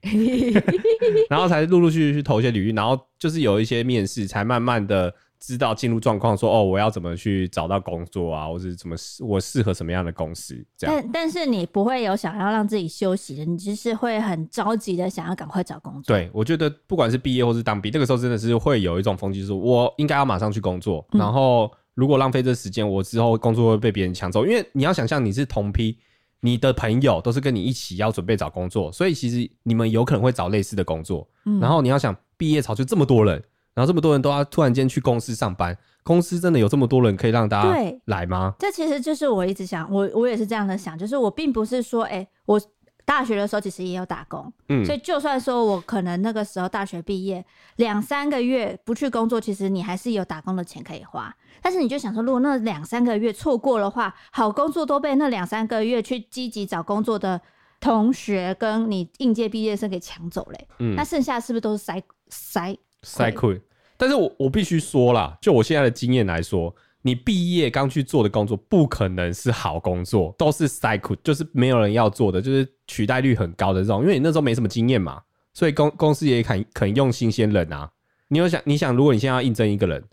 然后才陆陆续续去投一些履历，然后就是有一些面试，才慢慢的知道进入状况，说哦，我要怎么去找到工作啊，或者怎么我适合什么样的公司这样。但但是你不会有想要让自己休息的，你就是会很着急的想要赶快找工作。对，我觉得不管是毕业或是当兵，那个时候真的是会有一种风气，就是我应该要马上去工作，然后如果浪费这时间，我之后工作会被别人抢走，因为你要想象你是同批。你的朋友都是跟你一起要准备找工作，所以其实你们有可能会找类似的工作。嗯，然后你要想，毕业潮就这么多人，然后这么多人都要突然间去公司上班，公司真的有这么多人可以让大家来吗？这其实就是我一直想，我我也是这样的想，就是我并不是说，哎、欸，我。大学的时候其实也有打工，嗯，所以就算说我可能那个时候大学毕业两三个月不去工作，其实你还是有打工的钱可以花。但是你就想说，如果那两三个月错过的话，好工作都被那两三个月去积极找工作的同学跟你应届毕业生给抢走嘞，嗯，那剩下是不是都是塞塞塞亏？但是我我必须说啦，就我现在的经验来说。你毕业刚去做的工作不可能是好工作，都是 cycle，就是没有人要做的，就是取代率很高的这种。因为你那时候没什么经验嘛，所以公公司也肯肯用新鲜人啊。你有想，你想，如果你现在要应征一个人，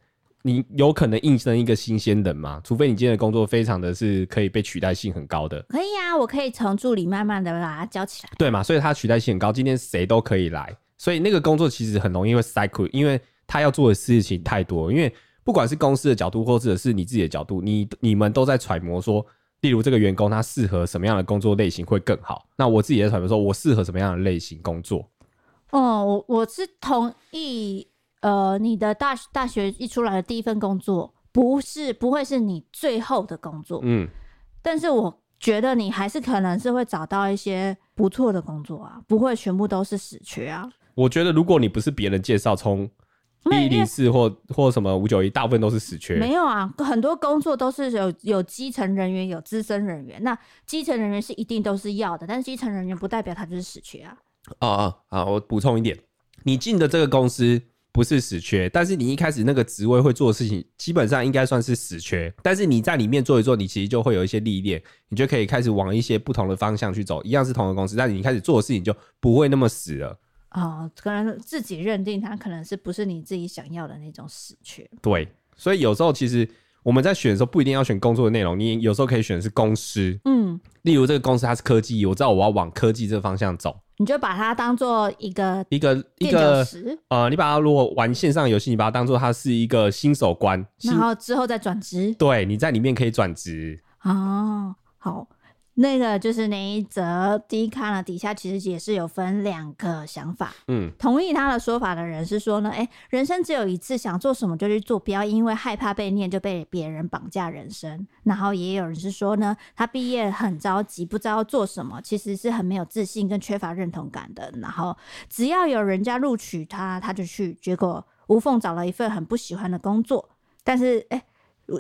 你有可能应征一个新鲜人吗？除非你今天的工作非常的是可以被取代性很高的。可以啊，我可以从助理慢慢的把它教起来。对嘛，所以它取代性很高，今天谁都可以来。所以那个工作其实很容易会 cycle，因为他要做的事情太多，因为。不管是公司的角度，或者是你自己的角度，你你们都在揣摩说，例如这个员工他适合什么样的工作类型会更好。那我自己也在揣摩说，我适合什么样的类型工作。哦，我我是同意，呃，你的大大学一出来的第一份工作，不是不会是你最后的工作，嗯，但是我觉得你还是可能是会找到一些不错的工作啊，不会全部都是死缺啊。我觉得如果你不是别人介绍，从一零四或或什么五九一，大部分都是死缺。没有啊，很多工作都是有有基层人员，有资深人员。那基层人员是一定都是要的，但是基层人员不代表他就是死缺啊。哦哦，好，我补充一点，你进的这个公司不是死缺，但是你一开始那个职位会做的事情，基本上应该算是死缺。但是你在里面做一做，你其实就会有一些历练，你就可以开始往一些不同的方向去走。一样是同一个公司，但是你开始做的事情就不会那么死了。哦，可能自己认定他可能是不是你自己想要的那种死缺。对，所以有时候其实我们在选的时候不一定要选工作的内容，你有时候可以选的是公司。嗯，例如这个公司它是科技，我知道我要往科技这个方向走。你就把它当做一个一个一个呃，你把它如果玩线上游戏，你把它当做它是一个新手关，然后之后再转职。对，你在里面可以转职。哦，好。那个就是那一则 D 卡呢，底下其实也是有分两个想法。嗯，同意他的说法的人是说呢，哎、欸，人生只有一次，想做什么就去做，不要因为害怕被念就被别人绑架人生。然后也有人是说呢，他毕业很着急，不知道做什么，其实是很没有自信跟缺乏认同感的。然后只要有人家录取他，他就去，结果无缝找了一份很不喜欢的工作，但是哎。欸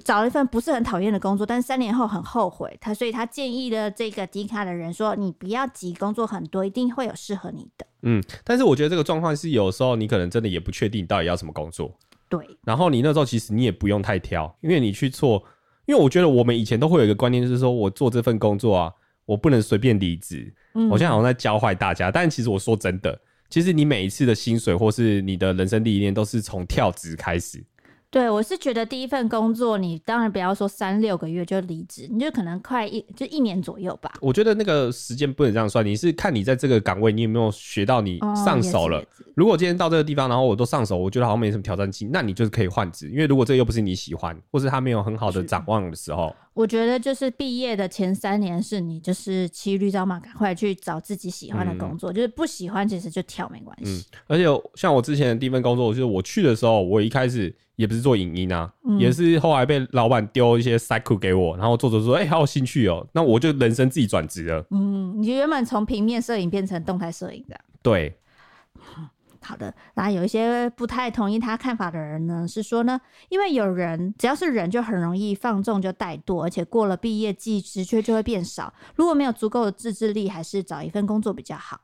找了一份不是很讨厌的工作，但是三年后很后悔。他所以，他建议了这个迪卡的人说：“你不要急，工作很多，一定会有适合你的。”嗯，但是我觉得这个状况是有时候你可能真的也不确定你到底要什么工作。对。然后你那时候其实你也不用太挑，因为你去做，因为我觉得我们以前都会有一个观念，就是说我做这份工作啊，我不能随便离职。嗯。我现在好像在教坏大家，但其实我说真的，其实你每一次的薪水或是你的人生历练，都是从跳职开始。对，我是觉得第一份工作，你当然不要说三六个月就离职，你就可能快一就一年左右吧。我觉得那个时间不能这样算，你是看你在这个岗位，你有没有学到你上手了。哦，如果今天到这个地方，然后我都上手，我觉得好像没什么挑战性，那你就是可以换职，因为如果这又不是你喜欢，或是他没有很好的展望的时候。我觉得就是毕业的前三年是你就是骑驴找马，赶快去找自己喜欢的工作。嗯、就是不喜欢其实就跳没关系。嗯，而且像我之前的第一份工作，就是我去的时候，我一开始也不是做影音啊，嗯、也是后来被老板丢一些 cycle 给我，然后做着说，哎、欸，好有兴趣哦、喔，那我就人生自己转职了。嗯，你原本从平面摄影变成动态摄影的。对。好的，那有一些不太同意他看法的人呢，是说呢，因为有人只要是人就很容易放纵就怠惰，而且过了毕业季职缺就会变少。如果没有足够的自制力，还是找一份工作比较好。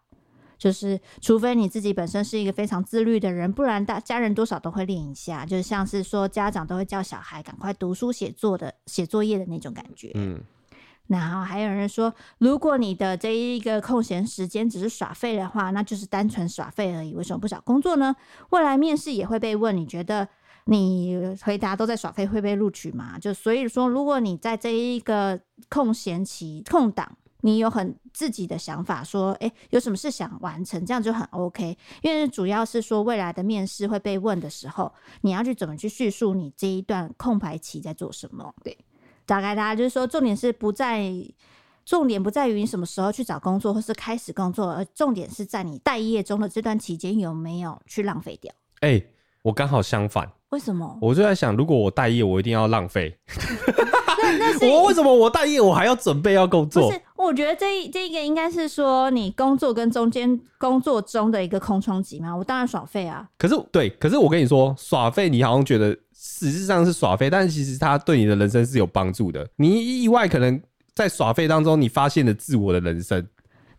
就是除非你自己本身是一个非常自律的人，不然大家人多少都会练一下，就是像是说家长都会叫小孩赶快读书写作的写作业的那种感觉。嗯。然后还有人说，如果你的这一个空闲时间只是耍废的话，那就是单纯耍废而已。为什么不找工作呢？未来面试也会被问，你觉得你回答都在耍废会被录取吗？就所以说，如果你在这一个空闲期空档，你有很自己的想法，说，诶，有什么事想完成，这样就很 OK。因为主要是说未来的面试会被问的时候，你要去怎么去叙述你这一段空白期在做什么？对。大概大家就是说，重点是不在，重点不在于你什么时候去找工作或是开始工作，而重点是在你待业中的这段期间有没有去浪费掉。哎、欸，我刚好相反。为什么？我就在想，如果我待业，我一定要浪费。那那是我为什么我待业，我还要准备要工作？不是，我觉得这这一个应该是说你工作跟中间工作中的一个空窗期嘛。我当然耍废啊。可是对，可是我跟你说，耍废，你好像觉得。实质上是耍废，但是其实它对你的人生是有帮助的。你意外可能在耍废当中，你发现了自我的人生。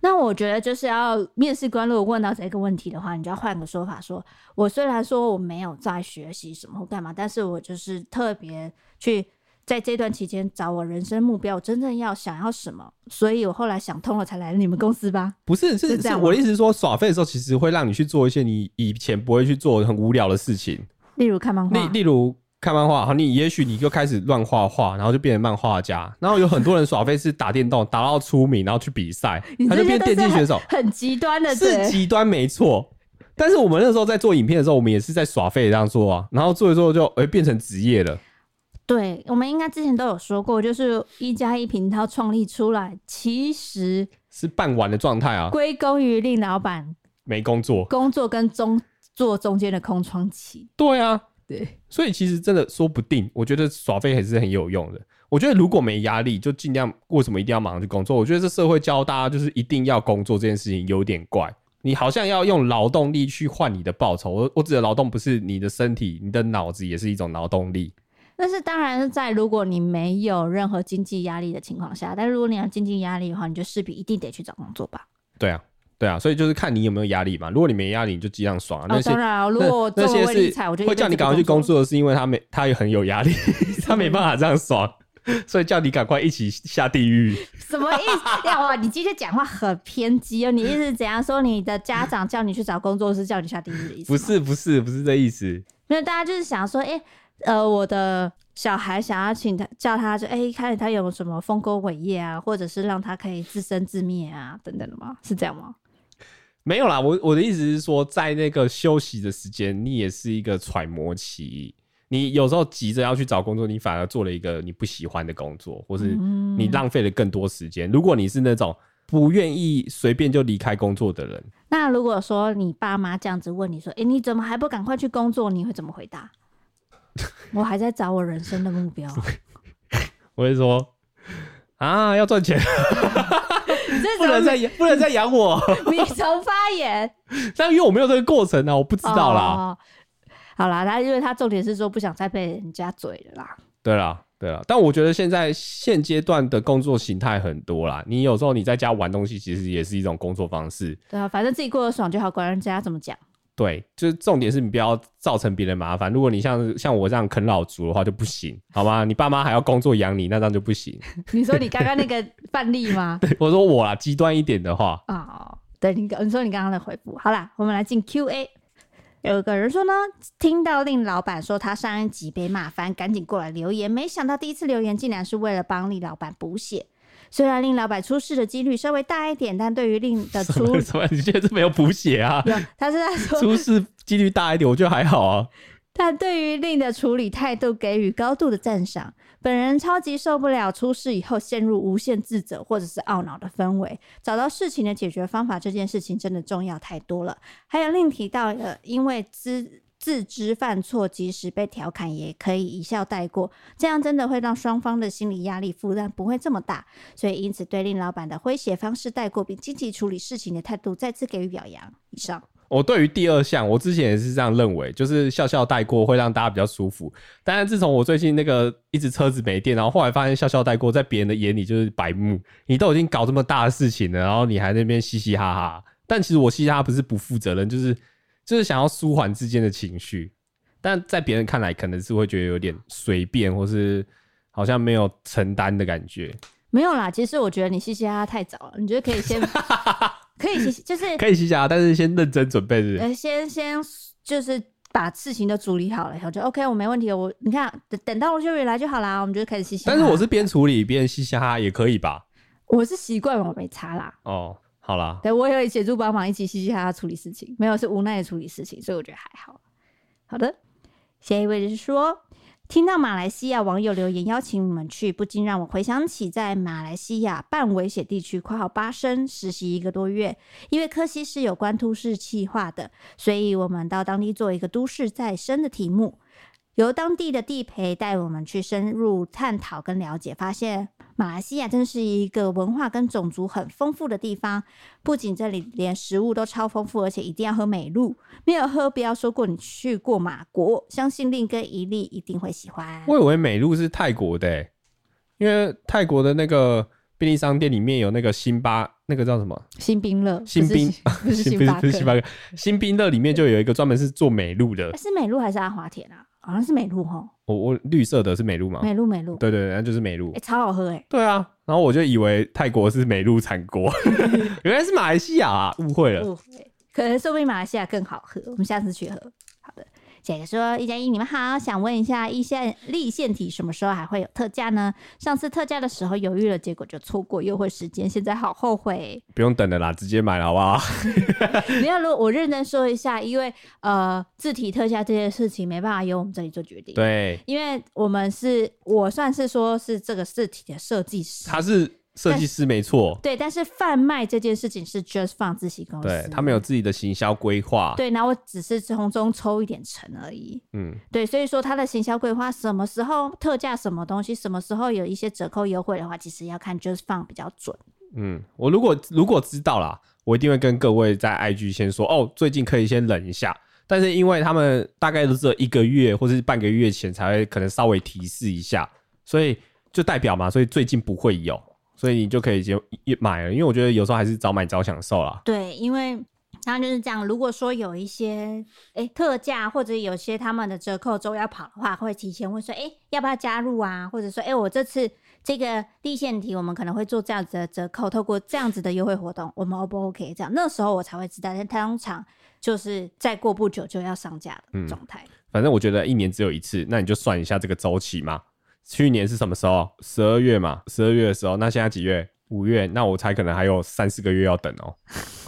那我觉得就是要面试官如果问到这个问题的话，你就要换个说法说，说我虽然说我没有在学习什么或干嘛，但是我就是特别去在这段期间找我人生目标，我真正要想要什么，所以我后来想通了才来了你们公司吧。不是，是，是这样。我的意思是说，耍废的时候其实会让你去做一些你以前不会去做很无聊的事情。例如看漫画，例例如看漫画，好，你也许你就开始乱画画，然后就变成漫画家。然后有很多人耍废是打电动，打到出名，然后去比赛，他就变电竞选手，很极端的，是极端没错。但是我们那时候在做影片的时候，我们也是在耍废这样做啊，然后做一做就哎、欸、变成职业了。对，我们应该之前都有说过，就是一加一频道创立出来，其实是半完的状态啊，归功于令老板没工作，工作跟中。做中间的空窗期，对啊，对，所以其实真的说不定，我觉得耍废还是很有用的。我觉得如果没压力，就尽量为什么一定要马上去工作？我觉得这社会教大家就是一定要工作这件事情有点怪。你好像要用劳动力去换你的报酬。我我指的劳动不是你的身体，你的脑子也是一种劳动力。但是当然是在如果你没有任何经济压力的情况下，但如果你有经济压力的话，你就势必一定得去找工作吧。对啊。对啊，所以就是看你有没有压力嘛。如果你没压力，你就尽量爽啊。那些、哦、当然、啊，如果那些是会叫你赶快去工作的，是因为他没他也很有压力，他没办法这样爽，所以叫你赶快一起下地狱。什么意思？呀哇，你今天讲话很偏激哦。你意思是怎样说？你的家长叫你去找工作是叫你下地狱的意思？不是，不是，不是这意思。没有大家就是想说，哎、欸，呃，我的小孩想要请他叫他就，就、欸、哎，看他有什么丰功伟业啊，或者是让他可以自生自灭啊，等等的吗？是这样吗？没有啦，我我的意思是说，在那个休息的时间，你也是一个揣摩期。你有时候急着要去找工作，你反而做了一个你不喜欢的工作，或是你浪费了更多时间。如果你是那种不愿意随便就离开工作的人，那如果说你爸妈这样子问你说：“哎，你怎么还不赶快去工作？”你会怎么回答？我还在找我人生的目标。我会说：“啊，要赚钱。”不能再养，不能再养我。你重发言。但因为我没有这个过程啊，我不知道啦。哦、好啦，他因为他重点是说不想再被人家嘴了啦。对啦，对啦。但我觉得现在现阶段的工作形态很多啦。你有时候你在家玩东西，其实也是一种工作方式。对啊，反正自己过得爽就好，管人家怎么讲。对，就是重点是你不要造成别人麻烦。如果你像像我这样啃老族的话就不行，好吗？你爸妈还要工作养你，那这样就不行。你说你刚刚那个范例吗？对，我说我啊，极端一点的话啊、哦，对，你你说你刚刚的回复，好啦，我们来进 Q&A。有个人说呢，听到令老板说他上一集被骂翻，赶紧过来留言，没想到第一次留言竟然是为了帮令老板补血。虽然令老板出事的几率稍微大一点，但对于令的出 什么？你觉得是没有补血啊？他是在说出事几率大一点，我觉得还好啊。但对于令的处理态度给予高度的赞赏。本人超级受不了出事以后陷入无限自责或者是懊恼的氛围，找到事情的解决方法这件事情真的重要太多了。还有另提到的，因为资。自知犯错，即使被调侃，也可以一笑带过。这样真的会让双方的心理压力负担不会这么大。所以，因此对令老板的诙谐方式带过，并积极处理事情的态度，再次给予表扬。以上，我对于第二项，我之前也是这样认为，就是笑笑带过会让大家比较舒服。但是自从我最近那个一直车子没电，然后后来发现笑笑带过，在别人的眼里就是白目。你都已经搞这么大的事情了，然后你还那边嘻嘻哈哈。但其实我嘻嘻哈哈不是不负责任，就是。就是想要舒缓之间的情绪，但在别人看来可能是会觉得有点随便，或是好像没有承担的感觉。没有啦，其实我觉得你嘻嘻哈哈太早了。你觉得可以先 可以嘻嘻，就是可以嘻嘻哈哈，但是先认真准备是是？呃，先先就是把事情都处理好了以后就 OK，我没问题。我你看等等到罗秀宇来就好啦，我们就开始嘻嘻哈哈。但是我是边处理边嘻嘻哈哈也可以吧？我是习惯了，我没差啦。哦。好啦，对，我也会协助帮忙一起嘻嘻哈哈处理事情，没有是无奈的处理事情，所以我觉得还好。好的，下一位就是说，听到马来西亚网友留言邀请我们去，不禁让我回想起在马来西亚半危险地区（括号巴生）实习一个多月，因为科西是有关都市计划的，所以我们到当地做一个都市再生的题目。由当地的地陪带我们去深入探讨跟了解，发现马来西亚真是一个文化跟种族很丰富的地方。不仅这里连食物都超丰富，而且一定要喝美露，没有喝不要说过你去过马国。相信令跟一粒一定会喜欢。我以为美露是泰国的，欸，因为泰国的那个便利商店里面有那个辛巴，那个叫什么？星冰乐。星冰不是星 巴克，不是星巴克。星冰乐里面就有一个专门是做美露的。是美露还是阿华田啊？好像是美露哈，我我绿色的是美露吗？美露美露，对对对，那就是美露，哎、欸，超好喝哎。对啊，然后我就以为泰国是美露产国，原来是马来西亚啊，误会了。误会，可能说不定马来西亚更好喝，我们下次去喝。好的。姐姐说：“一加一，你们好，想问一下，一线立线体什么时候还会有特价呢？上次特价的时候犹豫了，结果就错过优惠时间，现在好后悔。不用等了啦，直接买了好不好？没有，如果我认真说一下，因为呃，字体特价这件事情没办法由我们这里做决定。对，因为我们是我算是说是这个字体的设计师，他是设计师没错，对，但是贩卖这件事情是 Just Fun 自己公司，对他们有自己的行销规划，对，那我只是从中抽一点成而已，嗯，对，所以说他的行销规划什么时候特价什么东西，什么时候有一些折扣优惠的话，其实要看 Just Fun 比较准。嗯，我如果如果知道啦，我一定会跟各位在 IG 先说哦，最近可以先忍一下。但是因为他们大概都是一个月或是半个月前才会可能稍微提示一下，所以就代表嘛，所以最近不会有，所以你就可以就买了。因为我觉得有时候还是早买早享受啦。对，因为他就是这样。如果说有一些哎、欸、特价或者有些他们的折扣周要跑的话，会提前问说，哎、欸，要不要加入啊？或者说，哎、欸，我这次。这个立线题，我们可能会做这样子的折扣，透过这样子的优惠活动，我们 O 不 OK？这样那时候我才会知道，但通常就是再过不久就要上架的状态。嗯，反正我觉得一年只有一次，那你就算一下这个周期嘛。去年是什么时候？十二月嘛，十二月的时候。那现在几月？五月？那我猜可能还有三四个月要等哦。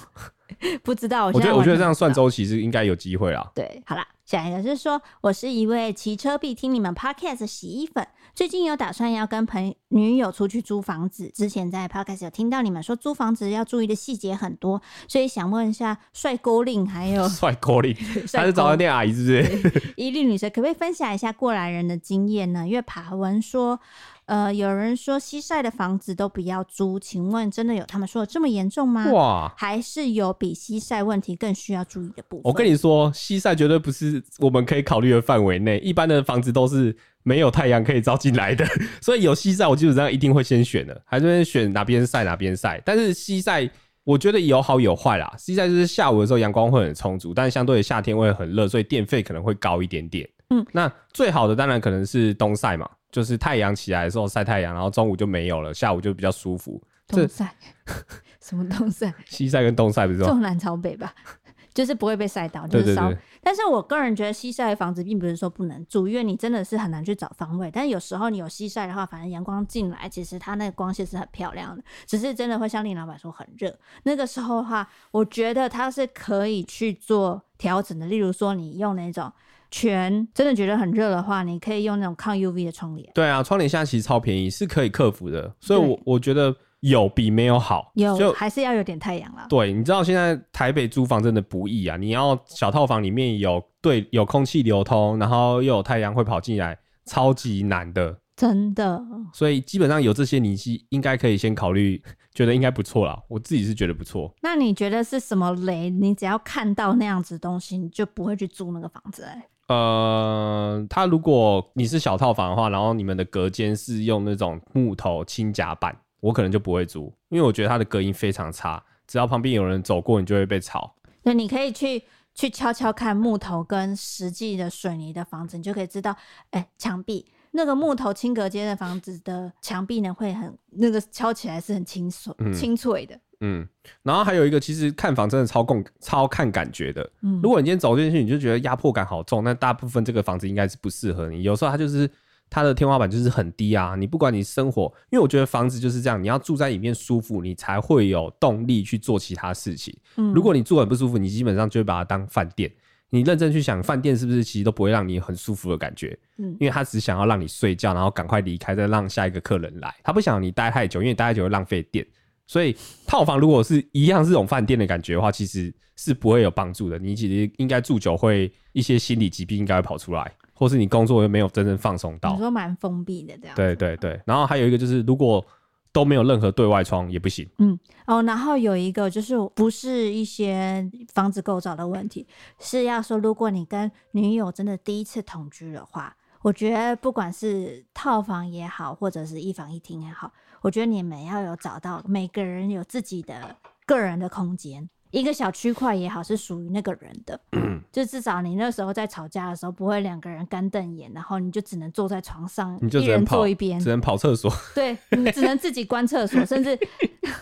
不知道，我觉得我觉得这样算周期是应该有机会啦。对，好啦，下一个是说，我是一位骑车必听你们 Podcast 洗衣粉。最近有打算要跟朋女友出去租房子，之前在 Podcast 有听到你们说租房子要注意的细节很多，所以想问一下帅哥令还有 帅哥令，他是早餐店阿姨是不是？伊利女神可不可以分享一下过来人的经验呢？因为爬文说，呃，有人说西晒的房子都不要租，请问真的有他们说的这么严重吗？哇，还是有比西晒问题更需要注意的部分？我跟你说，西晒绝对不是我们可以考虑的范围内，一般的房子都是。没有太阳可以照进来的，所以有西晒，我基本上一定会先选的，还是选哪边晒哪边晒。但是西晒，我觉得有好有坏啦。西晒就是下午的时候阳光会很充足，但是相对的夏天会很热，所以电费可能会高一点点。嗯，那最好的当然可能是东晒嘛，就是太阳起来的时候晒太阳，然后中午就没有了，下午就比较舒服。东晒？什么东晒？西晒跟东晒不是中南朝北吧？就是不会被晒到，就是烧。但是我个人觉得西晒的房子并不是说不能住，因为你真的是很难去找方位。但是有时候你有西晒的话，反正阳光进来，其实它那个光线是很漂亮的。只是真的会像林老板说很热，那个时候的话，我觉得它是可以去做调整的。例如说，你用那种全真的觉得很热的话，你可以用那种抗 UV 的窗帘。对啊，窗帘现在其实超便宜，是可以克服的。所以我，我我觉得。有比没有好，有就还是要有点太阳啦。对，你知道现在台北租房真的不易啊！你要小套房里面有对有空气流通，然后又有太阳会跑进来，超级难的，真的。所以基本上有这些，你是应该可以先考虑，觉得应该不错啦。我自己是觉得不错。那你觉得是什么雷？你只要看到那样子东西，你就不会去租那个房子哎、欸？呃，他如果你是小套房的话，然后你们的隔间是用那种木头轻夹板。我可能就不会租，因为我觉得它的隔音非常差，只要旁边有人走过，你就会被吵。那你可以去去敲敲看木头跟实际的水泥的房子，你就可以知道，哎、欸，墙壁那个木头轻隔间的房子的墙壁呢，会很那个敲起来是很清脆、清、嗯、脆的。嗯，然后还有一个，其实看房真的超共超看感觉的。嗯，如果你今天走进去，你就觉得压迫感好重，那大部分这个房子应该是不适合你。有时候它就是。它的天花板就是很低啊，你不管你生活，因为我觉得房子就是这样，你要住在里面舒服，你才会有动力去做其他事情。嗯，如果你住很不舒服，你基本上就会把它当饭店。你认真去想，饭店是不是其实都不会让你很舒服的感觉？嗯，因为他只想要让你睡觉，然后赶快离开，再让下一个客人来。他不想你待太久，因为待太久会浪费电。所以套房如果是一样是这种饭店的感觉的话，其实是不会有帮助的。你其实应该住久，会一些心理疾病应该会跑出来。或是你工作又没有真正放松到，你说蛮封闭的这样。对对对，然后还有一个就是，如果都没有任何对外窗也不行。嗯哦，然后有一个就是不是一些房子构造的问题，是要说如果你跟女友真的第一次同居的话，我觉得不管是套房也好，或者是一房一厅也好，我觉得你们要有找到每个人有自己的个人的空间。一个小区块也好，是属于那个人的，就至少你那时候在吵架的时候，不会两个人干瞪眼，然后你就只能坐在床上，你就只能一人坐一边，只能跑厕所，对，你只能自己关厕所，甚至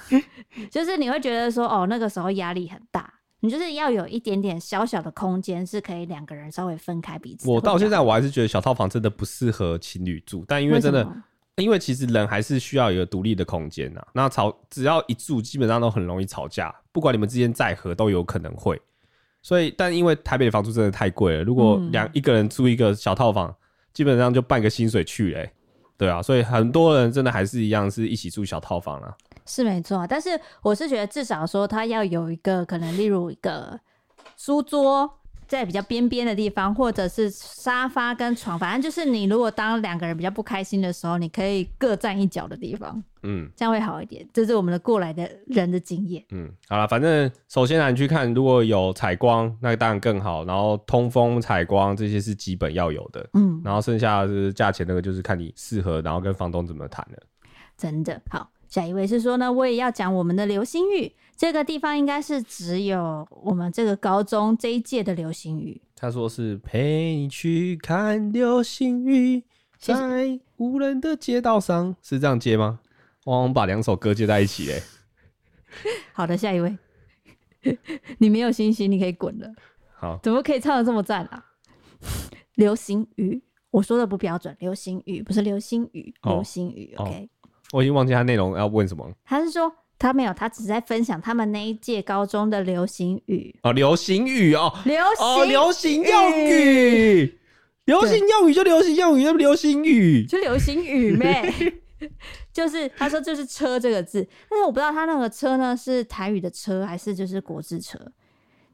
就是你会觉得说，哦，那个时候压力很大，你就是要有一点点小小的空间，是可以两个人稍微分开彼此。我到现在我还是觉得小套房真的不适合情侣住，但因为真的。因为其实人还是需要一个独立的空间呐。那吵只要一住，基本上都很容易吵架。不管你们之间再合，都有可能会。所以，但因为台北的房租真的太贵了，如果两一个人租一个小套房，基本上就半个薪水去嘞、欸。对啊，所以很多人真的还是一样是一起住小套房啊。是没错，但是我是觉得至少说他要有一个可能，例如一个书桌在比较边边的地方，或者是沙发跟床，反正就是你如果当两个人比较不开心的时候，你可以各占一角的地方，嗯，这样会好一点。这是我们的过来的人的经验。嗯，好了，反正首先呢，你去看如果有采光，那当然更好。然后通风、采光这些是基本要有的，嗯，然后剩下的是价钱，那个就是看你适合，然后跟房东怎么谈了。真的好。下一位是说呢，我也要讲我们的流星雨这个地方，应该是只有我们这个高中这一届的流星雨。他说是陪你去看流星雨，在无人的街道上，是这样接吗？我们把两首歌接在一起嘞。好的，下一位，你没有信心，你可以滚了。好，怎么可以唱的这么赞啊？流星雨，我说的不标准，流星雨不是流星雨，流星雨。哦、OK。我已经忘记他内容要问什么。他是说他没有，他只是在分享他们那一届高中的流行语哦，流行语哦，流行哦，流行用语，流行用语就流行用语，那流行语就流行语呗。就是他说就是车这个字，但是我不知道他那个车呢是台语的车还是就是国字车，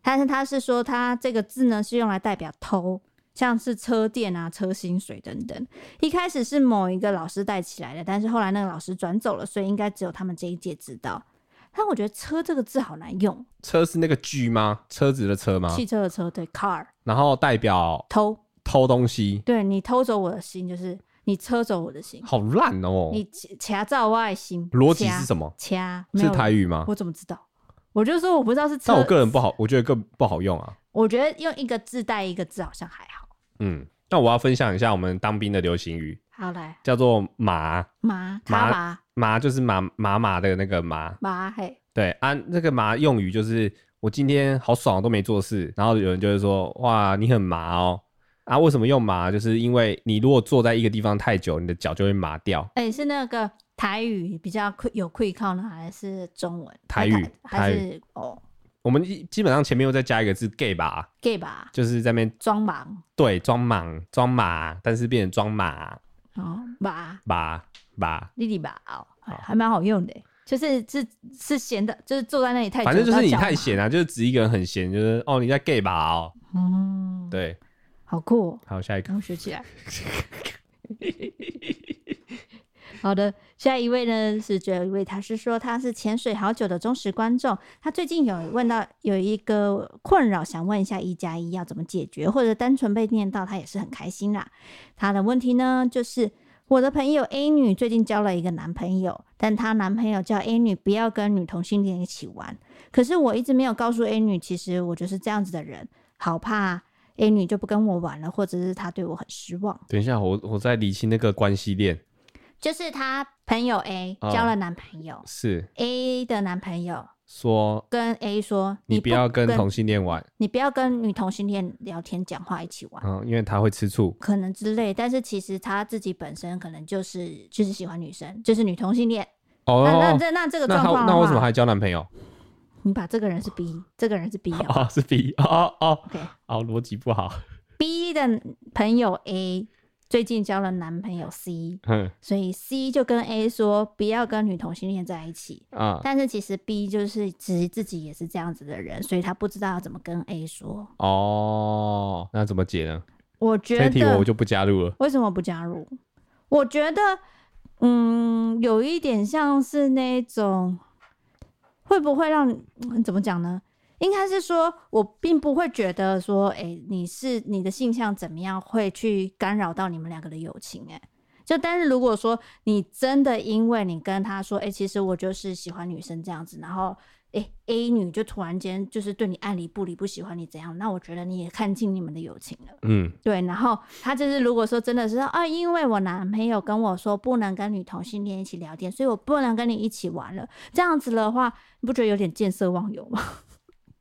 但是他是说他这个字呢是用来代表偷。像是车店啊、车薪水等等，一开始是某一个老师带起来的，但是后来那个老师转走了，所以应该只有他们这一届知道。但我觉得“车”这个字好难用。车是那个 G 吗？车子的车吗？汽车的车，对，car。然后代表偷偷东西。对，你偷走我的心，就是你车走我的心。好烂哦！你掐照我的心，逻辑是什么？掐是台语吗？我怎么知道？我就说我不知道是车。但我个人不好，我觉得更不好用啊。我觉得用一个字带一个字好像还好。嗯，那我要分享一下我们当兵的流行语。好来，叫做麻麻麻麻，就是麻麻麻的那个麻麻嘿。对啊，那个麻用语就是我今天好爽都没做事，然后有人就会说哇你很麻哦啊，为什么用麻？就是因为你如果坐在一个地方太久，你的脚就会麻掉。哎、欸，是那个台语比较有愧靠呢，还是中文？台语还是哦。我们基本上前面又再加一个字 “gay 吧。”，gay 吧，就是在那边装忙，对，装忙装马，但是变成装马。哦，马。马马，弟弟马哦，还蛮好用的，就是是是闲的，就是坐在那里太久，反正就是你太闲啊，就是指一个人很闲，就是哦你在 gay 吧哦，嗯，对，好酷，好下一个，我学起来。好的，下一位呢是这一位，他是说他是潜水好久的忠实观众，他最近有问到有一个困扰，想问一下一加一要怎么解决，或者单纯被念到他也是很开心啦。他的问题呢就是我的朋友 A 女最近交了一个男朋友，但她男朋友叫 A 女不要跟女同性恋一起玩，可是我一直没有告诉 A 女，其实我就是这样子的人，好怕 A 女就不跟我玩了，或者是她对我很失望。等一下，我我在理清那个关系链。就是他朋友 A 交了男朋友，哦、是 A 的男朋友说跟 A 说，你不要跟同性恋玩，你不要跟女同性恋聊天讲话一起玩，嗯，因为他会吃醋，可能之类。但是其实他自己本身可能就是就是喜欢女生，就是女同性恋。哦，那这那这个状况，那为什么还交男朋友？你把这个人是 B，这个人是 B 哦，哦是 B，哦哦，OK，哦逻辑不好。B 的朋友 A。最近交了男朋友 C，所以 C 就跟 A 说不要跟女同性恋在一起啊。但是其实 B 就是其实自己也是这样子的人，所以他不知道要怎么跟 A 说。哦，那怎么解呢？我觉得我就不加入了。为什么不加入？我觉得，嗯，有一点像是那种，会不会让怎么讲呢？应该是说，我并不会觉得说，哎、欸，你是你的性向怎么样会去干扰到你们两个的友情、欸？哎，就但是如果说你真的因为你跟他说，哎、欸，其实我就是喜欢女生这样子，然后，哎、欸、，A 女就突然间就是对你爱理不理，不喜欢你怎样，那我觉得你也看清你们的友情了。嗯，对。然后他就是如果说真的是啊，因为我男朋友跟我说不能跟女同性恋一起聊天，所以我不能跟你一起玩了。这样子的话，你不觉得有点见色忘友吗？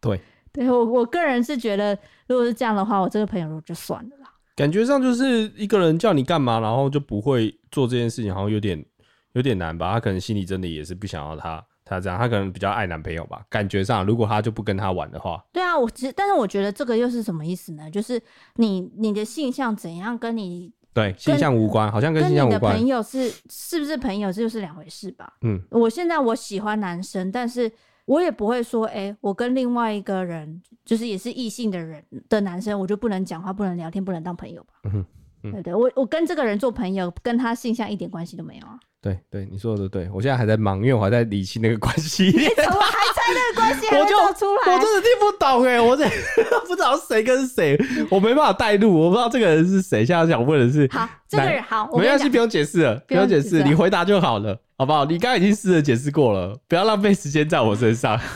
对，对我我个人是觉得，如果是这样的话，我这个朋友就算了啦。感觉上就是一个人叫你干嘛，然后就不会做这件事情，好像有点有点难吧？他可能心里真的也是不想要他他这样，他可能比较爱男朋友吧？感觉上，如果他就不跟他玩的话，对啊，我但是我觉得这个又是什么意思呢？就是你你的性向怎样跟你对，性向无关，好像跟性向无关。跟你的朋友是是不是朋友，这就是两回事吧？嗯，我现在我喜欢男生，但是我也不会说，哎、欸，我跟另外一个人，就是也是异性的人的男生，我就不能讲话，不能聊天，不能当朋友吧？嗯对，对对，我我跟这个人做朋友，跟他性向一点关系都没有啊。对对，你说的都对，我现在还在忙，因为我还在理清那个关系。你怎么还在那个关系还没走出来？我真的听不懂哎，我这 不知道谁跟谁，我没办法带路，我不知道这个人是谁。现在想问的是，好，这个人好，没关系，不用解释了，不用解释，你回答就好了，好不好？你刚刚已经试着解释过了，不要浪费时间在我身上。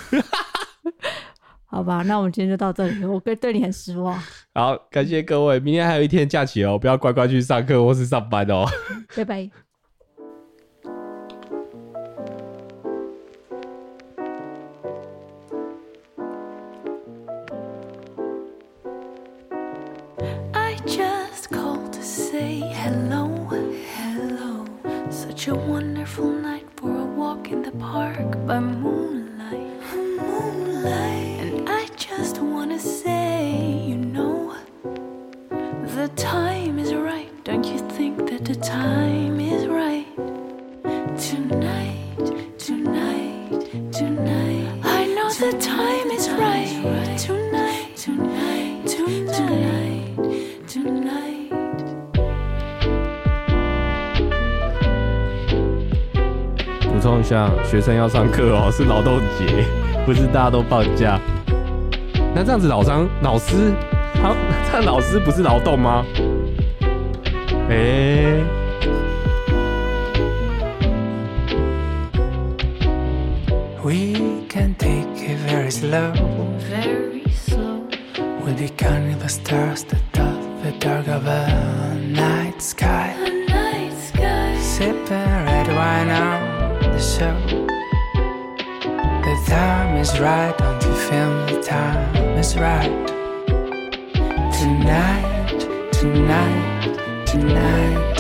好吧，那我们今天就到这里，我对对你很失望。好，感谢各位，明天还有一天假期哦，不要乖乖去上课或是上班哦。拜拜。Such a wonderful night for a walk in the park by moonlight. Moonlight. And I just wanna say, you know, the time is right. Don't you think that the time is right tonight? 充一下，学生要上课哦，是劳动节，不是大家都放假。那这样子，老张老师，好，这样老师不是劳动吗？哎、欸。We can take it very slow, very slow. We'll be counting the stars that top the dark of a night sky. A night sky. Sipping red wine on show. The time is right, don't you feel the time is right? Tonight, tonight. Tonight,